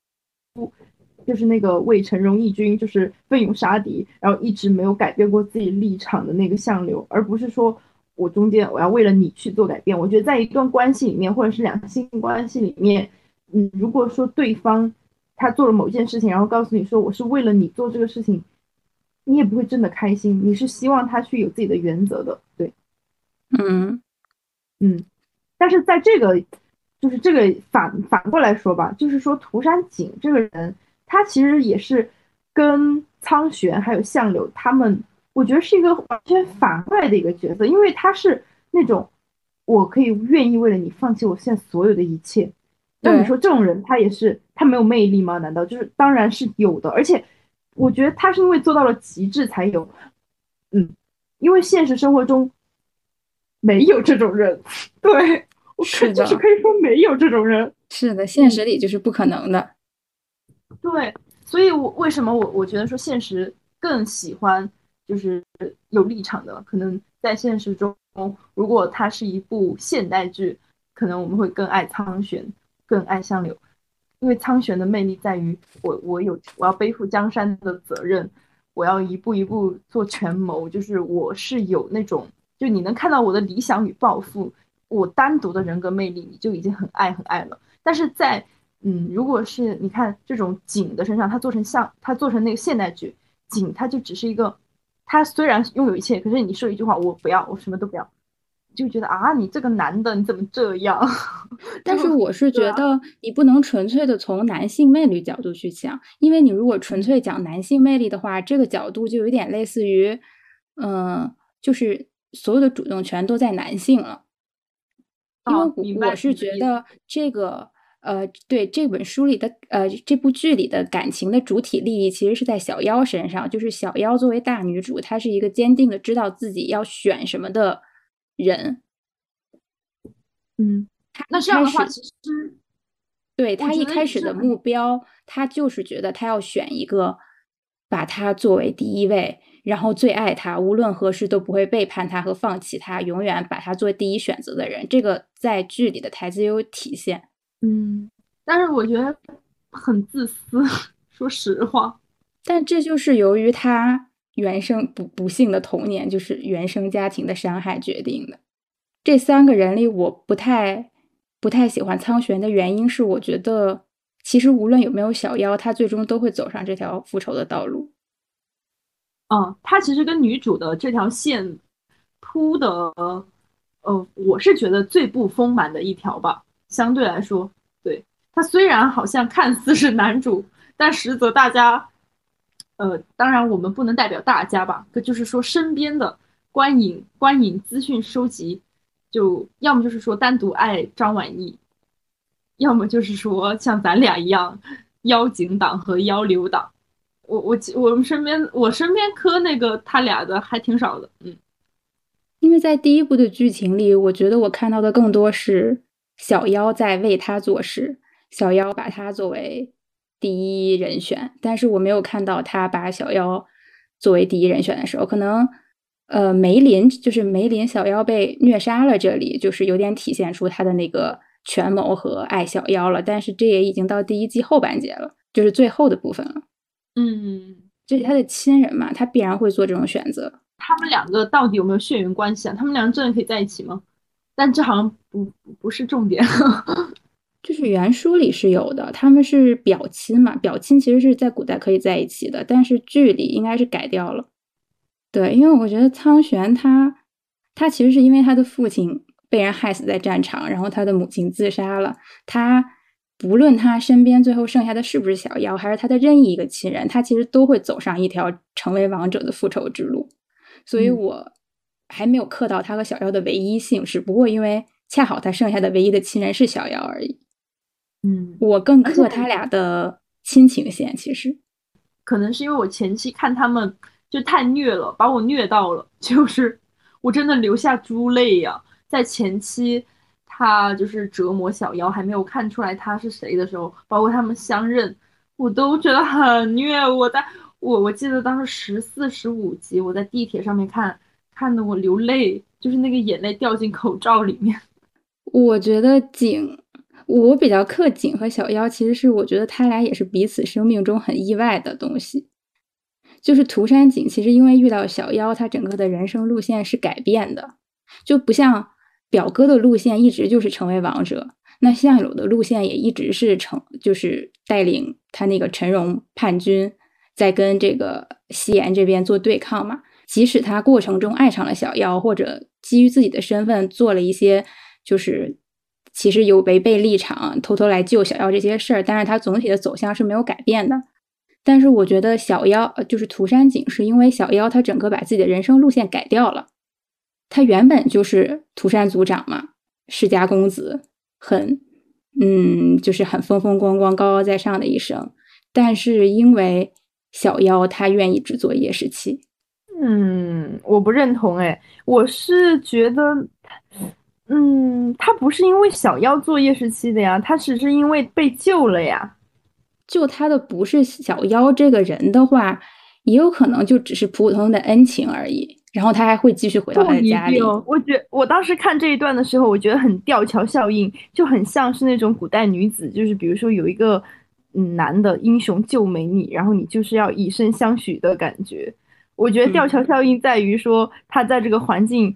就是那个为陈荣义军就是奋勇杀敌，然后一直没有改变过自己立场的那个相柳，而不是说我中间我要为了你去做改变。我觉得在一段关系里面，或者是两性关系里面，嗯，如果说对方他做了某件事情，然后告诉你说我是为了你做这个事情，你也不会真的开心，你是希望他去有自己的原则的，对，嗯嗯。但是在这个就是这个反反过来说吧，就是说涂山璟这个人，他其实也是跟苍玄还有相柳他们，我觉得是一个完全反过来的一个角色，因为他是那种我可以愿意为了你放弃我现在所有的一切。那你说这种人，他也是他没有魅力吗？难道就是当然是有的，而且我觉得他是因为做到了极致才有，嗯，因为现实生活中没有这种人，对我可就是可以说没有这种人，是的，现实里就是不可能的。对，所以我为什么我我觉得说现实更喜欢就是有立场的，可能在现实中，如果它是一部现代剧，可能我们会更爱苍玄，更爱相柳，因为苍玄的魅力在于我我有我要背负江山的责任，我要一步一步做权谋，就是我是有那种，就你能看到我的理想与抱负，我单独的人格魅力，你就已经很爱很爱了。但是在嗯，如果是你看这种景的身上，他做成像他做成那个现代剧，景他就只是一个，他虽然拥有一切，可是你说一句话，我不要，我什么都不要，就觉得啊，你这个男的你怎么这样？但是我是觉得你不能纯粹的从男性魅力角度去讲，因为你如果纯粹讲男性魅力的话，这个角度就有点类似于，嗯、就是所有的主动权都在男性了。因为我是觉得这个呃，对这本书里的呃这部剧里的感情的主体利益其实是在小妖身上，就是小妖作为大女主，她是一个坚定的知道自己要选什么的人。嗯，那这样的话，其实对她一开始的目标，她就是觉得她要选一个把她作为第一位，然后最爱她，无论何时都不会背叛她和放弃她，永远把她作为第一选择的人。这个在剧里的台词也有体现。嗯，但是我觉得很自私，说实话。但这就是由于他原生不不幸的童年，就是原生家庭的伤害决定的。这三个人里，我不太不太喜欢苍玄的原因是，我觉得其实无论有没有小妖，他最终都会走上这条复仇的道路。嗯，他其实跟女主的这条线铺的，呃，我是觉得最不丰满的一条吧。相对来说，对他虽然好像看似是男主，但实则大家，呃，当然我们不能代表大家吧，可就是说身边的观影观影资讯收集，就要么就是说单独爱张晚意，要么就是说像咱俩一样妖精党和妖流党。我我我们身边我身边磕那个他俩的还挺少的，嗯因为在第一部的剧情里，我觉得我看到的更多是小妖在为他做事，小妖把他作为第一人选，但是我没有看到他把小妖作为第一人选的时候，可能呃梅林就是梅林小妖被虐杀了，这里就是有点体现出他的那个权谋和爱小妖了，但是这也已经到第一季后半节了，就是最后的部分了。嗯这是他的亲人嘛，他必然会做这种选择。他们两个到底有没有血缘关系啊？他们两个真的可以在一起吗？但这好像不不是重点。就是原书里是有的，他们是表亲嘛，表亲其实是在古代可以在一起的，但是剧里应该是改掉了。对，因为我觉得苍玄他他其实是因为他的父亲被人害死在战场，然后他的母亲自杀了，他不论他身边最后剩下的是不是小妖，还是他的任意一个亲人，他其实都会走上一条成为王者的复仇之路。所以我还没有刻到他和小夭的唯一姓氏，不过因为恰好他剩下的唯一的亲人是小夭而已。嗯，我更刻他俩的亲情线，其实可能是因为我前期看他们就太虐了，把我虐到了，就是我真的流下猪泪呀。在前期他就是折磨小妖，还没有看出来他是谁的时候，包括他们相认，我都觉得很虐。我在我我记得当时十四十五集，我在地铁上面看，看得我流泪，就是那个眼泪掉进口罩里面。我觉得景。我比较克景和小妖，其实是我觉得他俩也是彼此生命中很意外的东西。就是涂山璟，其实因为遇到小妖，他整个的人生路线是改变的，就不像表哥的路线一直就是成为王者，那相柳的路线也一直是成，就是带领他那个陈荣叛军在跟这个西岩这边做对抗嘛。即使他过程中爱上了小妖，或者基于自己的身份做了一些，就是。其实有违背立场，偷偷来救小妖这些事儿，但是他总体的走向是没有改变的。但是我觉得小妖就是涂山璟，是因为小妖他整个把自己的人生路线改掉了。他原本就是涂山族长嘛，世家公子，很嗯，就是很风风光光、高高在上的一生。但是因为小妖他愿意制作夜视器，嗯，我不认同哎，我是觉得。嗯，他不是因为小妖做夜视器的呀，他只是因为被救了呀。救他的不是小妖这个人的话，也有可能就只是普普通通的恩情而已。然后他还会继续回到他的家里。我觉我当时看这一段的时候，我觉得很吊桥效应，就很像是那种古代女子，就是比如说有一个嗯男的英雄救美你，然后你就是要以身相许的感觉。我觉得吊桥效应在于说他在这个环境。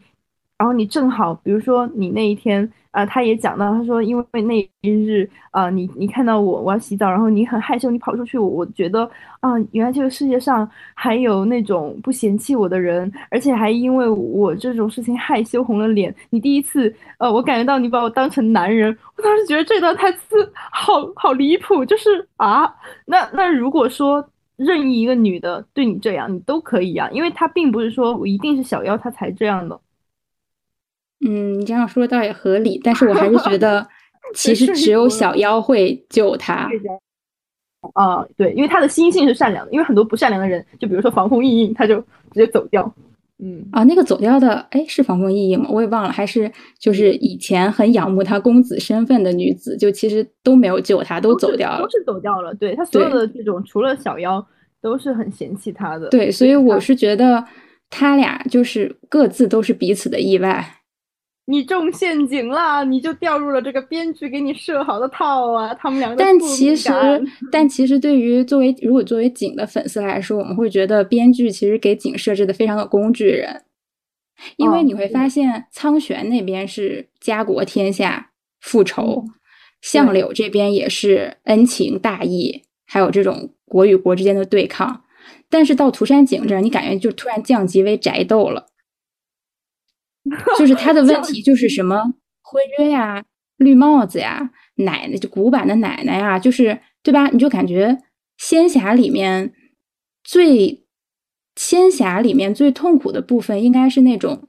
然后你正好，比如说你那一天，呃，他也讲到，他说因为那一日，呃，你你看到我我要洗澡，然后你很害羞，你跑出去，我我觉得啊，原来这个世界上还有那种不嫌弃我的人，而且还因为我这种事情害羞红了脸。你第一次，呃，我感觉到你把我当成男人，我当时觉得这段台词好好离谱，就是啊，那那如果说任意一个女的对你这样，你都可以啊，因为她并不是说我一定是小妖她才这样的。嗯，你这样说倒也合理，但是我还是觉得，其实只有小妖会救他。啊，对，因为他的心性是善良的，因为很多不善良的人，就比如说防风异印，他就直接走掉。嗯，啊，那个走掉的，哎，是防风意映吗？我也忘了，还是就是以前很仰慕他公子身份的女子，就其实都没有救他，都走掉了，都是走掉了。对他所有的这种，除了小妖，都是很嫌弃他的。对，所以我是觉得他俩就是各自都是彼此的意外。你中陷阱了，你就掉入了这个编剧给你设好的套啊！他们两个，但其实，但其实对于作为如果作为景的粉丝来说，我们会觉得编剧其实给景设置的非常的工具人，因为你会发现苍玄那边是家国天下复仇，相柳这边也是恩情大义，还有这种国与国之间的对抗，但是到涂山璟这儿，你感觉就突然降级为宅斗了。就是他的问题，就是什么婚约呀、绿帽子呀、奶奶就古板的奶奶呀，就是对吧？你就感觉仙侠里面最仙侠里面最痛苦的部分，应该是那种，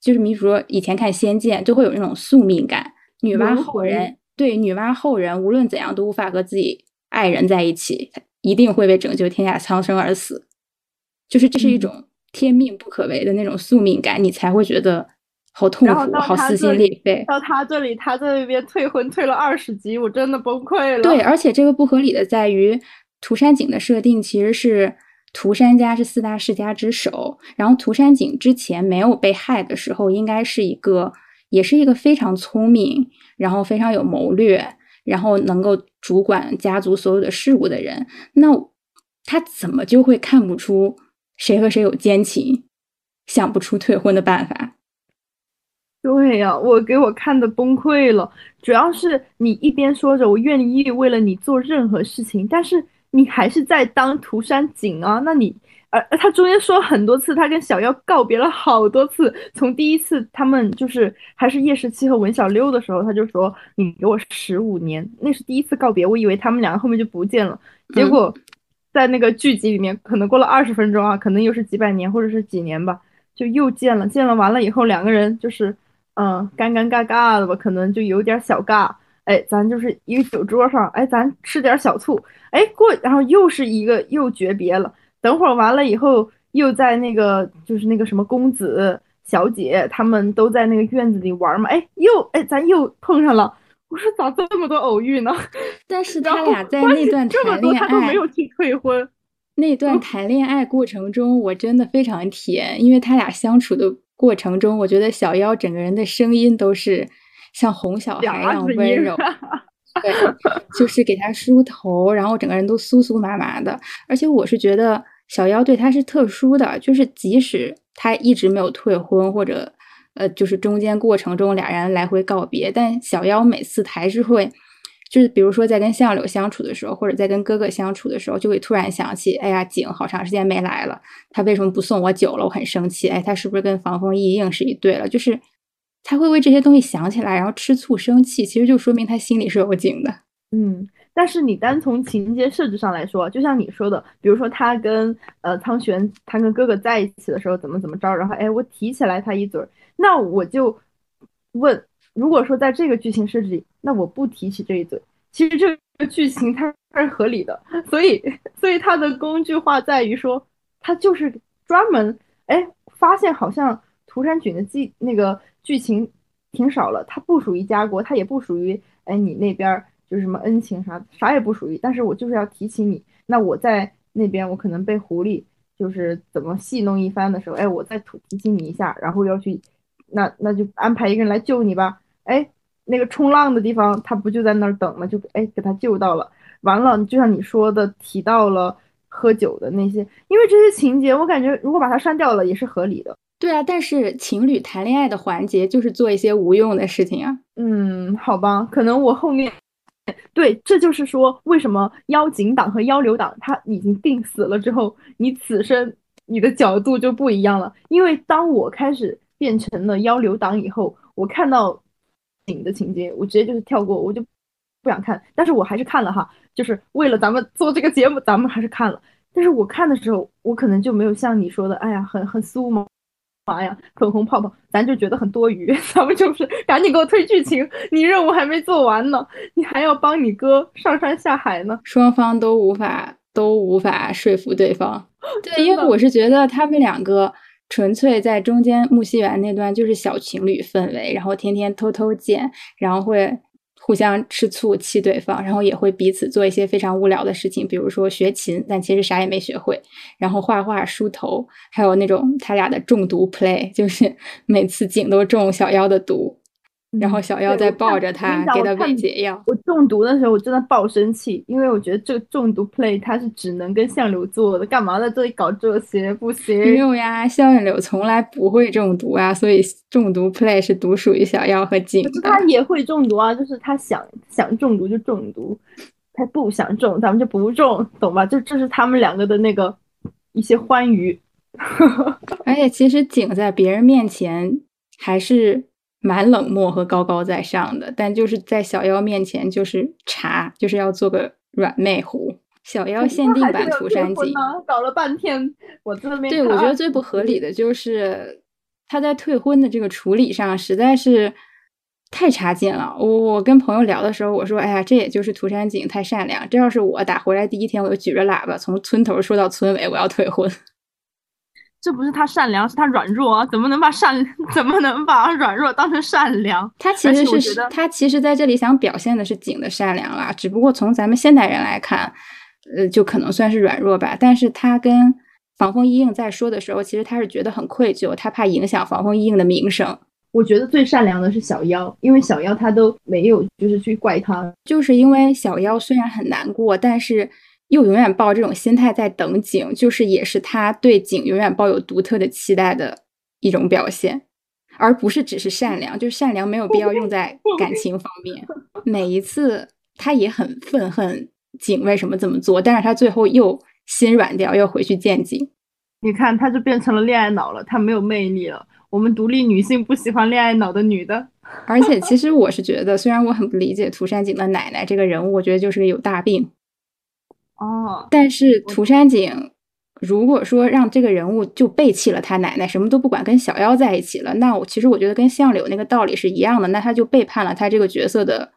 就是比如说以前看《仙剑》，就会有那种宿命感。女娲后人对女娲后人，无论怎样都无法和自己爱人在一起，一定会为拯救天下苍生而死。就是这是一种。天命不可违的那种宿命感，你才会觉得好痛苦，好撕心裂肺。到他这里，他在那边退婚退了二十集，我真的崩溃了。对，而且这个不合理的在于，涂山璟的设定其实是涂山家是四大世家之首，然后涂山璟之前没有被害的时候，应该是一个，也是一个非常聪明，然后非常有谋略，然后能够主管家族所有的事务的人。那他怎么就会看不出？谁和谁有奸情？想不出退婚的办法。对呀，我给我看的崩溃了。主要是你一边说着我愿意为了你做任何事情，但是你还是在当涂山璟啊。那你，而他中间说很多次，他跟小妖告别了好多次。从第一次他们就是还是叶十七和文小六的时候，他就说你给我十五年，那是第一次告别。我以为他们两个后面就不见了，结果在那个剧集里面，可能过了二十分钟啊，可能又是几百年或者是几年吧，就又见了。见了完了以后，两个人就是。嗯，尴尴尬尬的吧，可能就有点小尬。哎，咱就是一个酒桌上，哎，咱吃点小醋。哎，过，然后又是一个又诀别了。等会儿完了以后，又在那个就是那个什么公子小姐他们都在那个院子里玩嘛。哎，又哎，咱又碰上了。我说咋这么多偶遇呢？但是他俩在那段谈恋爱，他都没有去退婚。那段谈恋爱过程中，我真的非常甜，因为他俩相处的。过程中，我觉得小妖整个人的声音都是像哄小孩一样温柔，对，就是给他梳头，然后整个人都酥酥麻麻的。而且我是觉得小妖对他是特殊的，就是即使他一直没有退婚，或者呃，就是中间过程中俩人来回告别，但小妖每次还是会。就是比如说，在跟相柳相处的时候，或者在跟哥哥相处的时候，就会突然想起，哎呀，景好长时间没来了，他为什么不送我酒了？我很生气。哎，他是不是跟防风异应是一对了？就是他会为这些东西想起来，然后吃醋生气，其实就说明他心里是有景的。嗯，但是你单从情节设置上来说，就像你说的，比如说他跟呃苍玄，他跟哥哥在一起的时候怎么怎么着，然后哎，我提起来他一嘴，那我就问。如果说在这个剧情设置里，那我不提起这一嘴，其实这个剧情它是合理的，所以所以它的工具化在于说，它就是专门哎发现好像涂山璟的剧那个剧情挺少了，它不属于家国，它也不属于哎你那边就是什么恩情啥啥也不属于，但是我就是要提起你，那我在那边我可能被狐狸就是怎么戏弄一番的时候，哎我再提提醒你一下，然后要去。那那就安排一个人来救你吧。哎，那个冲浪的地方，他不就在那儿等吗？就哎给他救到了。完了，就像你说的，提到了喝酒的那些，因为这些情节，我感觉如果把它删掉了也是合理的。对啊，但是情侣谈恋爱的环节就是做一些无用的事情啊。嗯，好吧，可能我后面对，这就是说为什么妖精党和妖流党他已经定死了之后，你此生你的角度就不一样了。因为当我开始。变成了妖流党以后，我看到景的情节，我直接就是跳过，我就不想看。但是我还是看了哈，就是为了咱们做这个节目，咱们还是看了。但是我看的时候，我可能就没有像你说的，哎呀，很很酥嘛，妈呀，粉红泡泡，咱就觉得很多余。咱们就是赶紧给我推剧情，你任务还没做完呢，你还要帮你哥上山下海呢，双方都无法都无法说服对方。对，因为我是觉得他们两个。纯粹在中间木樨园那段就是小情侣氛围，然后天天偷偷见，然后会互相吃醋气对方，然后也会彼此做一些非常无聊的事情，比如说学琴，但其实啥也没学会，然后画画梳头，还有那种他俩的中毒 play，就是每次景都中小妖的毒。然后小妖在抱着他，给他喂解药。我中毒的时候，我真的爆生气，因为我觉得这个中毒 play 它是只能跟相柳做的，干嘛在这里搞这些？不行。没有呀，相柳从来不会中毒啊，所以中毒 play 是独属于小妖和景的。他也会中毒啊，就是他想想中毒就中毒，他不想中咱们就不中，懂吧？就这是他们两个的那个一些欢愉。而且其实景在别人面前还是。蛮冷漠和高高在上的，但就是在小妖面前就是茶，就是要做个软妹糊。小妖限定版涂山璟，搞了半天，我这边对我觉得最不合理的就是他在退婚的这个处理上实在是太差劲了。我我跟朋友聊的时候，我说：“哎呀，这也就是涂山璟太善良。这要是我打回来第一天，我就举着喇叭从村头说到村尾，我要退婚。”这不是他善良，是他软弱啊！怎么能把善 怎么能把软弱当成善良？他其实是他其实在这里想表现的是景的善良啦，只不过从咱们现代人来看，呃，就可能算是软弱吧。但是他跟防风一应在说的时候，其实他是觉得很愧疚，他怕影响防风一应的名声。我觉得最善良的是小妖，因为小妖他都没有就是去怪他，就是因为小妖虽然很难过，但是。又永远抱这种心态在等景，就是也是他对景永远抱有独特的期待的一种表现，而不是只是善良。就是善良没有必要用在感情方面。每一次他也很愤恨景为什么这么做，但是他最后又心软掉，又回去见景。你看，他就变成了恋爱脑了，他没有魅力了。我们独立女性不喜欢恋爱脑的女的。而且，其实我是觉得，虽然我很不理解涂山璟的奶奶这个人物，我觉得就是个有大病。哦。但是涂山璟如果说让这个人物就背弃了他奶奶，什么都不管，跟小妖在一起了，那我其实我觉得跟相柳那个道理是一样的，那他就背叛了他这个角色的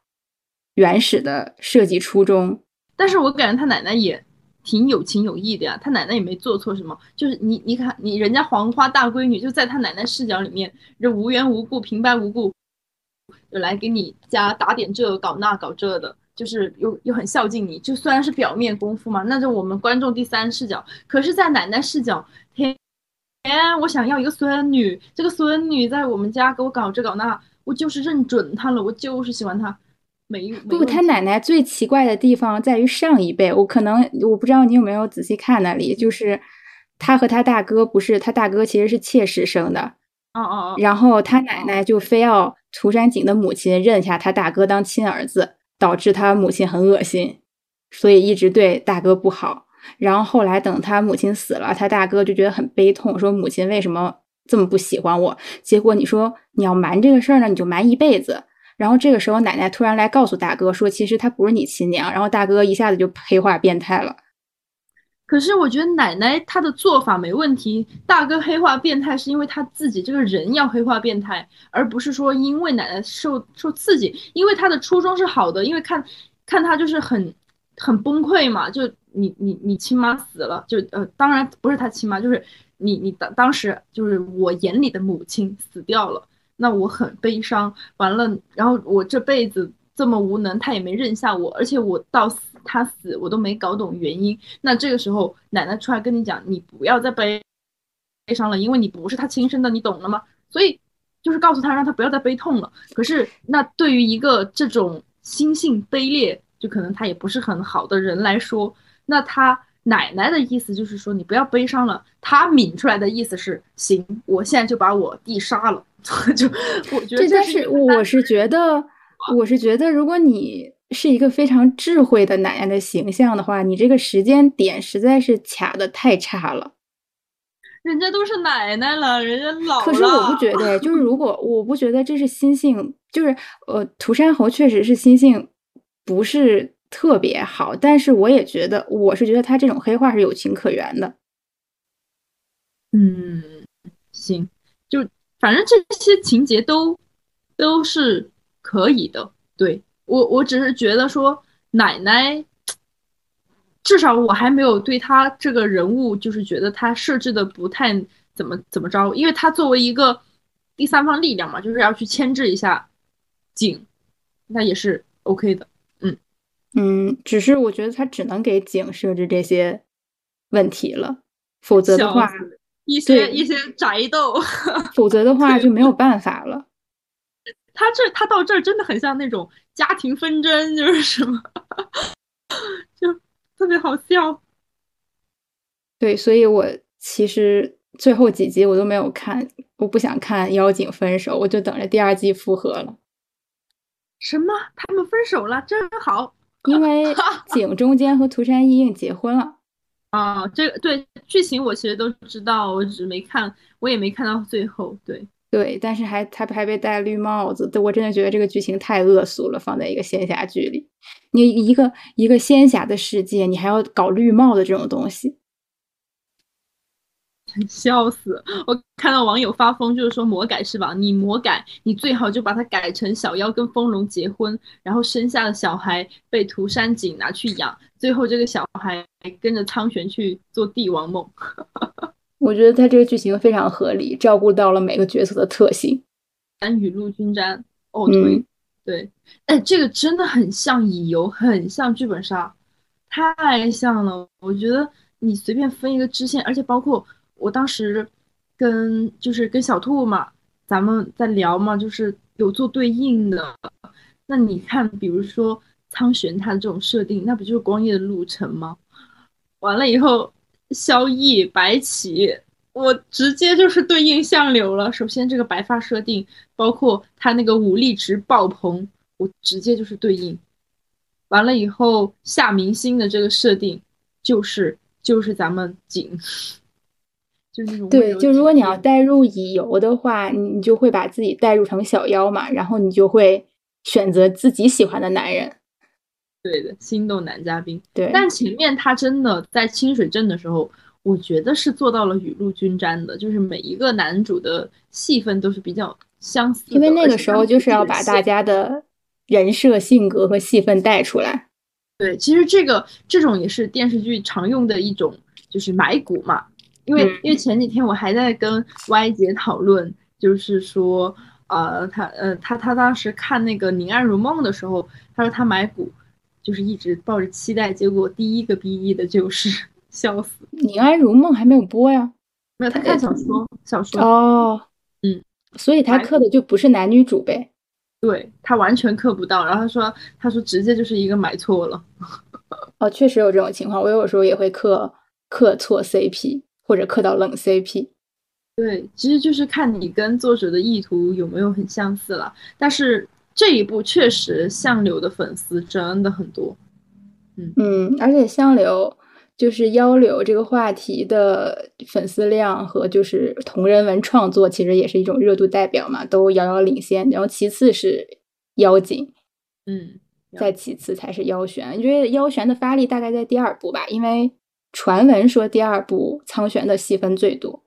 原始的设计初衷。但是我感觉他奶奶也挺有情有义的呀，他奶奶也没做错什么，就是你你看你人家黄花大闺女就在他奶奶视角里面，这无缘无故平白无故就来给你家打点这搞那搞这的。就是又又很孝敬你，就虽然是表面功夫嘛，那就我们观众第三视角。可是，在奶奶视角，天，我想要一个孙女，这个孙女在我们家给我搞这搞那，我就是认准她了，我就是喜欢她。没不，他奶奶最奇怪的地方在于上一辈，我可能我不知道你有没有仔细看那里，就是他和他大哥不是，他大哥其实是妾室生的，哦哦哦，然后他奶奶就非要涂山璟的母亲认下他大哥当亲儿子。导致他母亲很恶心，所以一直对大哥不好。然后后来等他母亲死了，他大哥就觉得很悲痛，说母亲为什么这么不喜欢我？结果你说你要瞒这个事儿呢，你就瞒一辈子。然后这个时候奶奶突然来告诉大哥说，其实她不是你亲娘。然后大哥一下子就黑化变态了。可是我觉得奶奶她的做法没问题，大哥黑化变态是因为他自己这个人要黑化变态，而不是说因为奶奶受受刺激。因为他的初衷是好的，因为看看他就是很很崩溃嘛，就你你你亲妈死了，就呃当然不是他亲妈，就是你你当当时就是我眼里的母亲死掉了，那我很悲伤。完了，然后我这辈子这么无能，他也没认下我，而且我到死。他死我都没搞懂原因，那这个时候奶奶出来跟你讲，你不要再悲悲伤了，因为你不是他亲生的，你懂了吗？所以就是告诉他，让他不要再悲痛了。可是那对于一个这种心性卑劣，就可能他也不是很好的人来说，那他奶奶的意思就是说你不要悲伤了。他抿出来的意思是，行，我现在就把我弟杀了。就我觉得，但是我是觉得，我是觉得，如果你。是一个非常智慧的奶奶的形象的话，你这个时间点实在是卡的太差了。人家都是奶奶了，人家老了。可是我不觉得，就是 如果我不觉得这是心性，就是呃，涂山侯确实是心性不是特别好，但是我也觉得，我是觉得他这种黑化是有情可原的。嗯，行，就反正这些情节都都是可以的，对。我我只是觉得说奶奶，至少我还没有对他这个人物就是觉得他设置的不太怎么怎么着，因为他作为一个第三方力量嘛，就是要去牵制一下景，那也是 OK 的。嗯嗯，只是我觉得他只能给景设置这些问题了，否则的话一些一些宅斗，否则的话 就没有办法了。他这他到这儿真的很像那种家庭纷争，就是什么，就特别好笑。对，所以我其实最后几集我都没有看，我不想看妖精分手，我就等着第二季复合了。什么？他们分手了？真好。因为 景中间和涂山一应结婚了。啊，这个对剧情我其实都知道，我只是没看，我也没看到最后。对。对，但是还他还被戴绿帽子，对我真的觉得这个剧情太恶俗了。放在一个仙侠剧里，你一个一个仙侠的世界，你还要搞绿帽的这种东西，笑死！我看到网友发疯，就是说魔改是吧？你魔改，你最好就把它改成小妖跟风龙结婚，然后生下的小孩被涂山璟拿去养，最后这个小孩跟着苍玄去做帝王梦。我觉得他这个剧情非常合理，照顾到了每个角色的特性。单雨露均沾，哦对对，哎，这个真的很像乙游，很像剧本杀，太像了。我觉得你随便分一个支线，而且包括我当时跟就是跟小兔嘛，咱们在聊嘛，就是有做对应的。那你看，比如说苍玄他的这种设定，那不就是光夜的路程吗？完了以后。萧逸、白起我直接就是对应相柳了。首先这个白发设定，包括他那个武力值爆棚，我直接就是对应。完了以后夏明星的这个设定，就是就是咱们景，就那种对，就如果你要代入乙游的话，你你就会把自己代入成小妖嘛，然后你就会选择自己喜欢的男人。对的，心动男嘉宾。对，但前面他真的在清水镇的时候，我觉得是做到了雨露均沾的，就是每一个男主的戏份都是比较相似的。因为那个时候就是要把大家的人设、性格和戏份带出来。对，其实这个这种也是电视剧常用的一种，就是买股嘛。因为因为前几天我还在跟 Y 姐讨论，就是说，呃，他呃他他当时看那个《宁安如梦》的时候，他说他买股。就是一直抱着期待，结果第一个 BE 的就是 笑死。《宁安如梦》还没有播呀？没有，他看小说，小说哦，嗯，所以他刻的就不是男女主呗？对他完全刻不到。然后他说，他说直接就是一个买错了。哦，确实有这种情况，我有时候也会刻刻错 CP，或者刻到冷 CP。对，其实就是看你跟作者的意图有没有很相似了，但是。这一部确实相柳的粉丝真的很多，嗯嗯，而且相柳就是腰柳这个话题的粉丝量和就是同人文创作其实也是一种热度代表嘛，都遥遥领先。然后其次是妖精，嗯，再其次才是妖玄。我觉得妖玄的发力大概在第二部吧，因为传闻说第二部苍玄的戏份最多。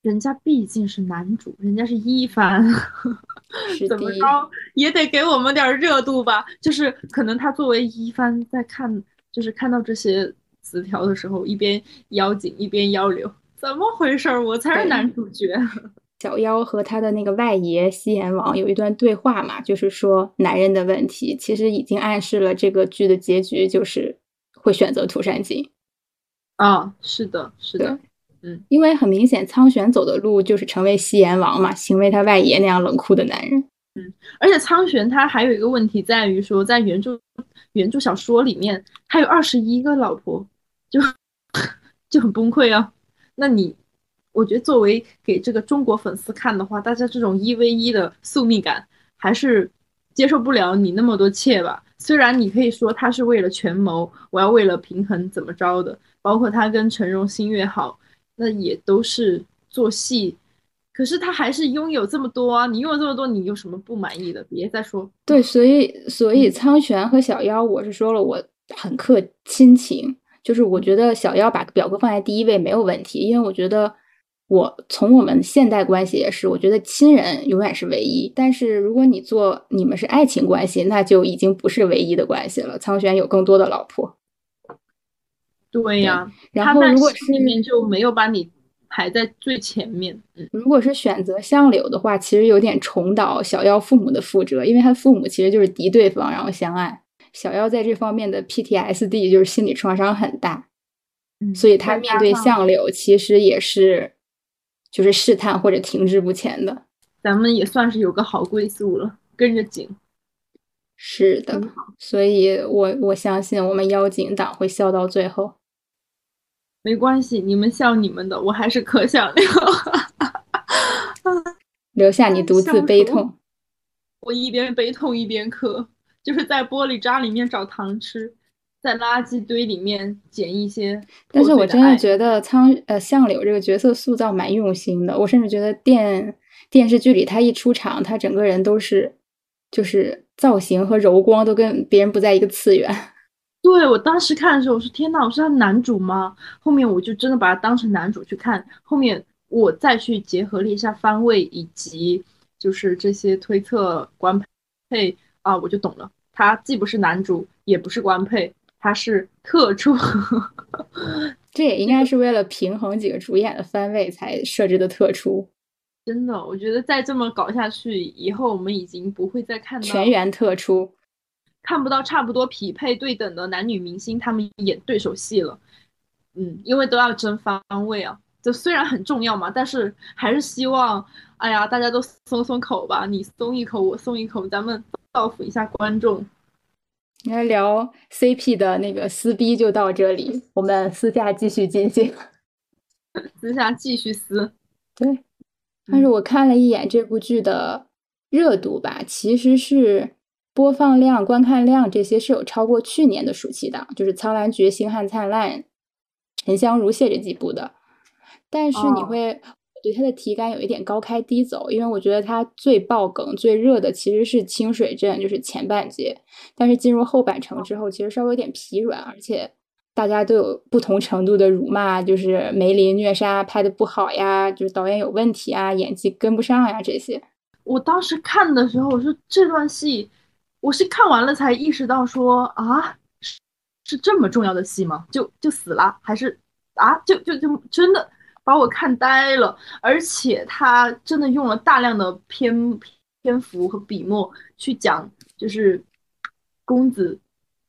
人家毕竟是男主，人家是一番，怎么着也得给我们点热度吧。就是可能他作为一番在看，就是看到这些词条的时候，一边妖精一边妖流，怎么回事？我才是男主角。小妖和他的那个外爷西炎王有一段对话嘛，就是说男人的问题，其实已经暗示了这个剧的结局就是会选择涂山璟。啊，是的，是的。嗯，因为很明显，苍玄走的路就是成为西炎王嘛，行为他外爷那样冷酷的男人。嗯，而且苍玄他还有一个问题在于说，在原著原著小说里面，他有二十一个老婆，就就很崩溃啊。那你，我觉得作为给这个中国粉丝看的话，大家这种一 v 一的宿命感还是接受不了你那么多妾吧。虽然你可以说他是为了权谋，我要为了平衡怎么着的，包括他跟陈荣新月好。那也都是做戏，可是他还是拥有这么多啊！你拥有这么多，你有什么不满意的？别再说。对，所以所以苍玄和小妖，我是说了，我很克亲情，就是我觉得小妖把表哥放在第一位没有问题，因为我觉得我从我们现代关系也是，我觉得亲人永远是唯一。但是如果你做你们是爱情关系，那就已经不是唯一的关系了。苍玄有更多的老婆。对呀，然后如果是里面就没有把你排在最前面。嗯，如果是选择相柳的话，其实有点重蹈小夭父母的覆辙，因为他父母其实就是敌对方，然后相爱。小夭在这方面的 PTSD 就是心理创伤很大，嗯，所以他面对相柳其实也是就是试探或者停滞不前的。咱们也算是有个好归宿了，跟着景。是的，所以我我相信我们妖精党会笑到最后。没关系，你们笑你们的，我还是可想留，留下你独自悲痛。我一边悲痛一边磕，就是在玻璃渣里面找糖吃，在垃圾堆里面捡一些。但是我真的觉得苍呃相柳这个角色塑造蛮用心的，我甚至觉得电电视剧里他一出场，他整个人都是就是造型和柔光都跟别人不在一个次元。对我当时看的时候，我说天呐，我是他男主吗？后面我就真的把他当成男主去看。后面我再去结合了一下番位以及就是这些推测官配啊，我就懂了。他既不是男主，也不是官配，他是特出。这也应该是为了平衡几个主演的番位才设置的特出。真的，我觉得再这么搞下去，以后我们已经不会再看到全员特出。看不到差不多匹配对等的男女明星，他们演对手戏了，嗯，因为都要争番位啊。就虽然很重要嘛，但是还是希望，哎呀，大家都松松口吧，你松一口，我松一口，咱们造福一下观众。来聊 CP 的那个撕逼就到这里，我们私下继续进行。私下继续撕。对，但是我看了一眼这部剧的热度吧，其实是播放量、观看量这些是有超过去年的暑期档，就是《苍兰诀》《星汉灿烂》《沉香如屑》这几部的。但是你会对它的体感有一点高开低走，因为我觉得它最爆梗、最热的其实是清水镇，就是前半截。但是进入后半程之后，其实稍微有点疲软，而且大家都有不同程度的辱骂，就是梅林虐杀拍的不好呀，就是导演有问题啊，演技跟不上呀这些。我当时看的时候，我说这段戏，我是看完了才意识到说啊，是是这么重要的戏吗？就就死了，还是啊，就就就真的。把我看呆了，而且他真的用了大量的篇篇幅和笔墨去讲，就是公子，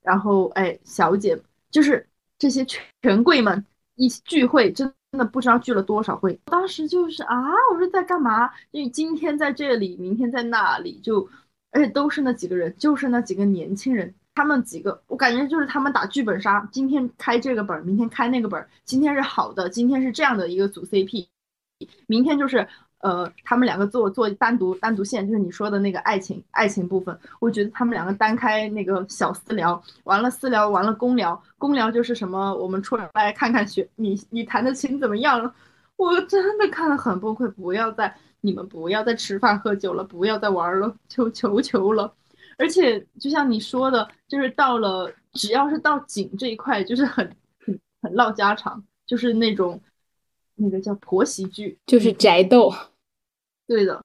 然后哎小姐，就是这些权贵们一起聚会，真的不知道聚了多少会。当时就是啊，我说在干嘛？因为今天在这里，明天在那里，就而且都是那几个人，就是那几个年轻人。他们几个，我感觉就是他们打剧本杀，今天开这个本，明天开那个本。今天是好的，今天是这样的一个组 CP，明天就是呃，他们两个做做单独单独线，就是你说的那个爱情爱情部分。我觉得他们两个单开那个小私聊，完了私聊完了公聊，公聊就是什么，我们出来看看学你你弹的琴怎么样了？我真的看了很崩溃，不要再你们不要再吃饭喝酒了，不要再玩了，求求求了。而且就像你说的，就是到了只要是到景这一块，就是很很很唠家常，就是那种那个叫婆媳剧，就是宅斗。对的，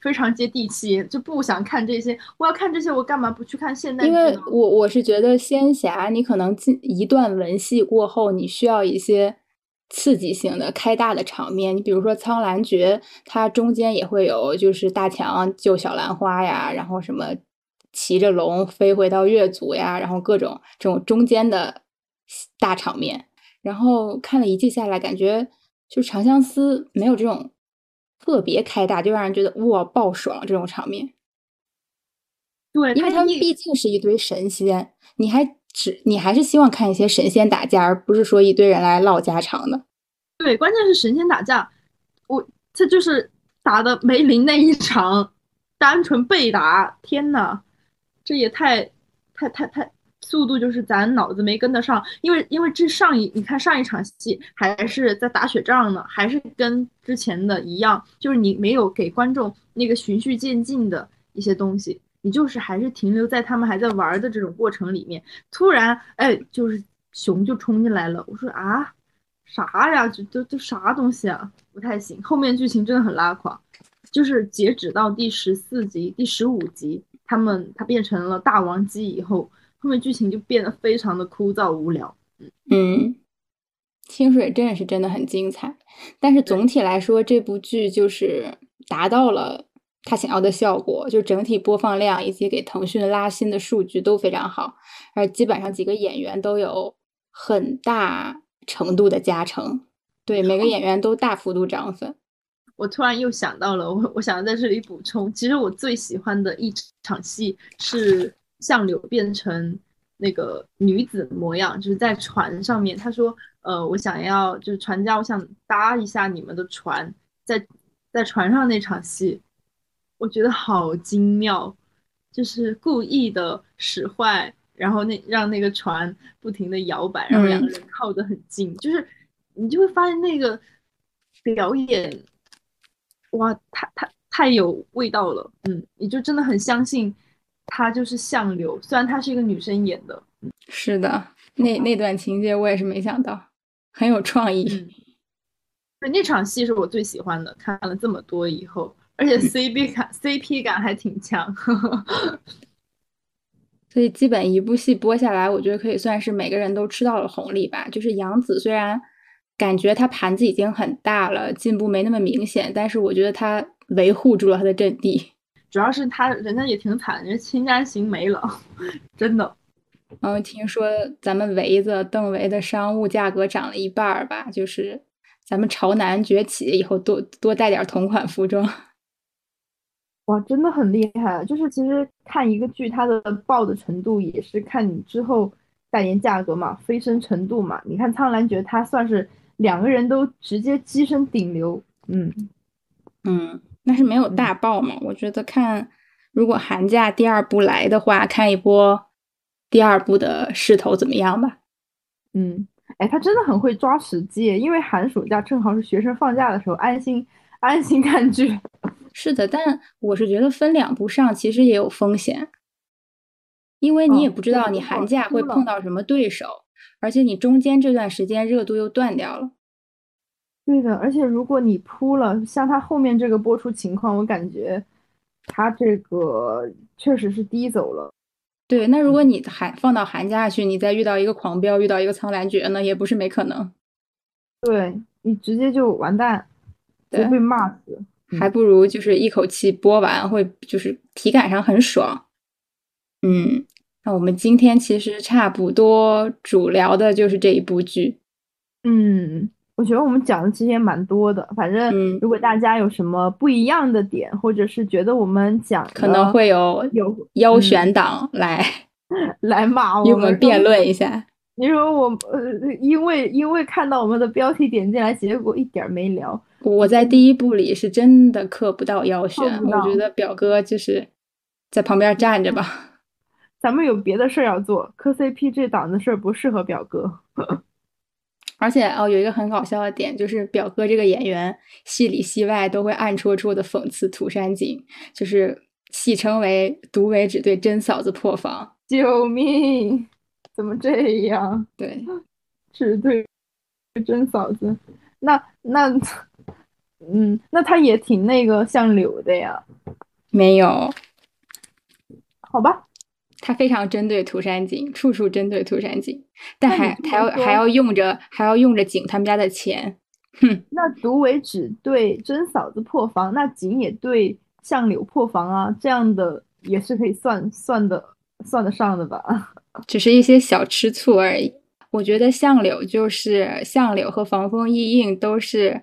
非常接地气，就不想看这些。我要看这些，我干嘛不去看现代？因为我我是觉得仙侠，你可能进一段文戏过后，你需要一些刺激性的开大的场面。你比如说《苍兰诀》，它中间也会有，就是大强救小兰花呀，然后什么。骑着龙飞回到月族呀，然后各种这种中间的大场面，然后看了一季下来，感觉就《长相思》没有这种特别开大，就让人觉得哇爆爽这种场面。对，因为他们毕竟是一堆神仙，你还只你还是希望看一些神仙打架，而不是说一堆人来唠家常的。对，关键是神仙打架，我这就是打的梅林那一场，单纯被打，天呐！这也太，太太太速度就是咱脑子没跟得上，因为因为这上一你看上一场戏还是在打雪仗呢，还是跟之前的一样，就是你没有给观众那个循序渐进的一些东西，你就是还是停留在他们还在玩的这种过程里面，突然哎就是熊就冲进来了，我说啊啥呀，这这这啥东西啊，不太行，后面剧情真的很拉垮，就是截止到第十四集、第十五集。他们他变成了大王姬以后，后面剧情就变得非常的枯燥无聊。嗯，清水镇是真的很精彩，但是总体来说，这部剧就是达到了他想要的效果，就整体播放量以及给腾讯拉新的数据都非常好，而基本上几个演员都有很大程度的加成，对每个演员都大幅度涨粉。我突然又想到了，我我想在这里补充，其实我最喜欢的一场戏是相柳变成那个女子模样，就是在船上面。他说：“呃，我想要就是船家，我想搭一下你们的船，在在船上那场戏，我觉得好精妙，就是故意的使坏，然后那让那个船不停的摇摆，然后两个人靠得很近，就是你就会发现那个表演。”哇，太太太有味道了，嗯，你就真的很相信她就是相柳，虽然她是一个女生演的，是的，那那段情节我也是没想到，很有创意。对，那场戏是我最喜欢的，看了这么多以后，而且 CP 感 CP 感还挺强，所以基本一部戏播下来，我觉得可以算是每个人都吃到了红利吧。就是杨紫虽然。感觉她盘子已经很大了，进步没那么明显，但是我觉得她维护住了她的阵地。主要是她人家也挺惨，人清家行没了，真的。然后听说咱们维子邓维的商务价格涨了一半儿吧，就是咱们潮男崛起以后多多带点同款服装。哇，真的很厉害！就是其实看一个剧，它的爆的程度也是看你之后代言价格嘛，飞升程度嘛。你看《苍兰诀》，它算是。两个人都直接跻身顶流。嗯嗯，那是没有大爆嘛？我觉得看如果寒假第二部来的话，看一波第二部的势头怎么样吧。嗯，哎，他真的很会抓时机，因为寒暑假正好是学生放假的时候，安心安心看剧。是的，但我是觉得分两步上其实也有风险，因为你也不知道你寒假会碰到什么对手，而且你中间这段时间热度又断掉了。对的，而且如果你铺了，像他后面这个播出情况，我感觉他这个确实是低走了。对，那如果你寒放到寒假去，你再遇到一个狂飙，遇到一个苍兰诀，呢也不是没可能。对你直接就完蛋，就，被骂死。还不如就是一口气播完，会就是体感上很爽。嗯，那我们今天其实差不多主聊的就是这一部剧。嗯，我觉得我们讲的其实也蛮多的。反正如果大家有什么不一样的点，或者是觉得我们讲可能会有有 优选党来来骂我们辩论一下。你说我呃，因为因为看到我们的标题点进来，结果一点没聊。我在第一部里是真的磕不到腰选，我觉得表哥就是在旁边站着吧。咱们有别的事儿要做，磕 CP 这档子事儿不适合表哥。而且哦，有一个很搞笑的点，就是表哥这个演员戏里戏外都会暗戳戳的讽刺涂山璟，就是戏称为“独尾只对真嫂子破防”。救命！怎么这样？对，只对真嫂子。那那。嗯，那他也挺那个像柳的呀？没有，好吧，他非常针对涂山璟，处处针对涂山璟，但还还要还要用着还要用着景他们家的钱，哼。那独为只对真嫂子破防，那景也对相柳破防啊，这样的也是可以算算的算得上的吧？只是一些小吃醋而已。我觉得相柳就是相柳和防风意映都是。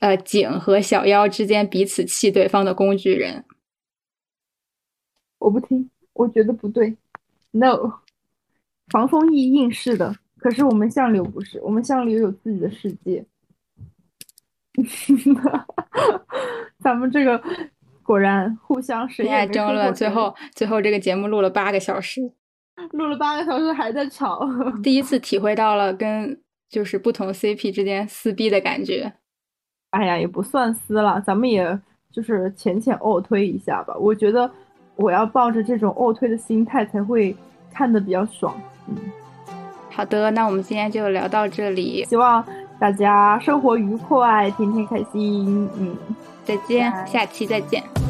呃，景和小妖之间彼此气对方的工具人，我不听，我觉得不对。No，防风意映是的，可是我们相柳不是，我们相柳有自己的世界。咱们这个果然互相谁也争论，最后最后这个节目录了八个小时，录了八个小时还在吵，第一次体会到了跟就是不同 CP 之间撕逼的感觉。哎呀，也不算撕了，咱们也就是浅浅卧推一下吧。我觉得我要抱着这种卧推的心态才会看的比较爽。嗯，好的，那我们今天就聊到这里，希望大家生活愉快，天天开心。嗯，再见，下期再见。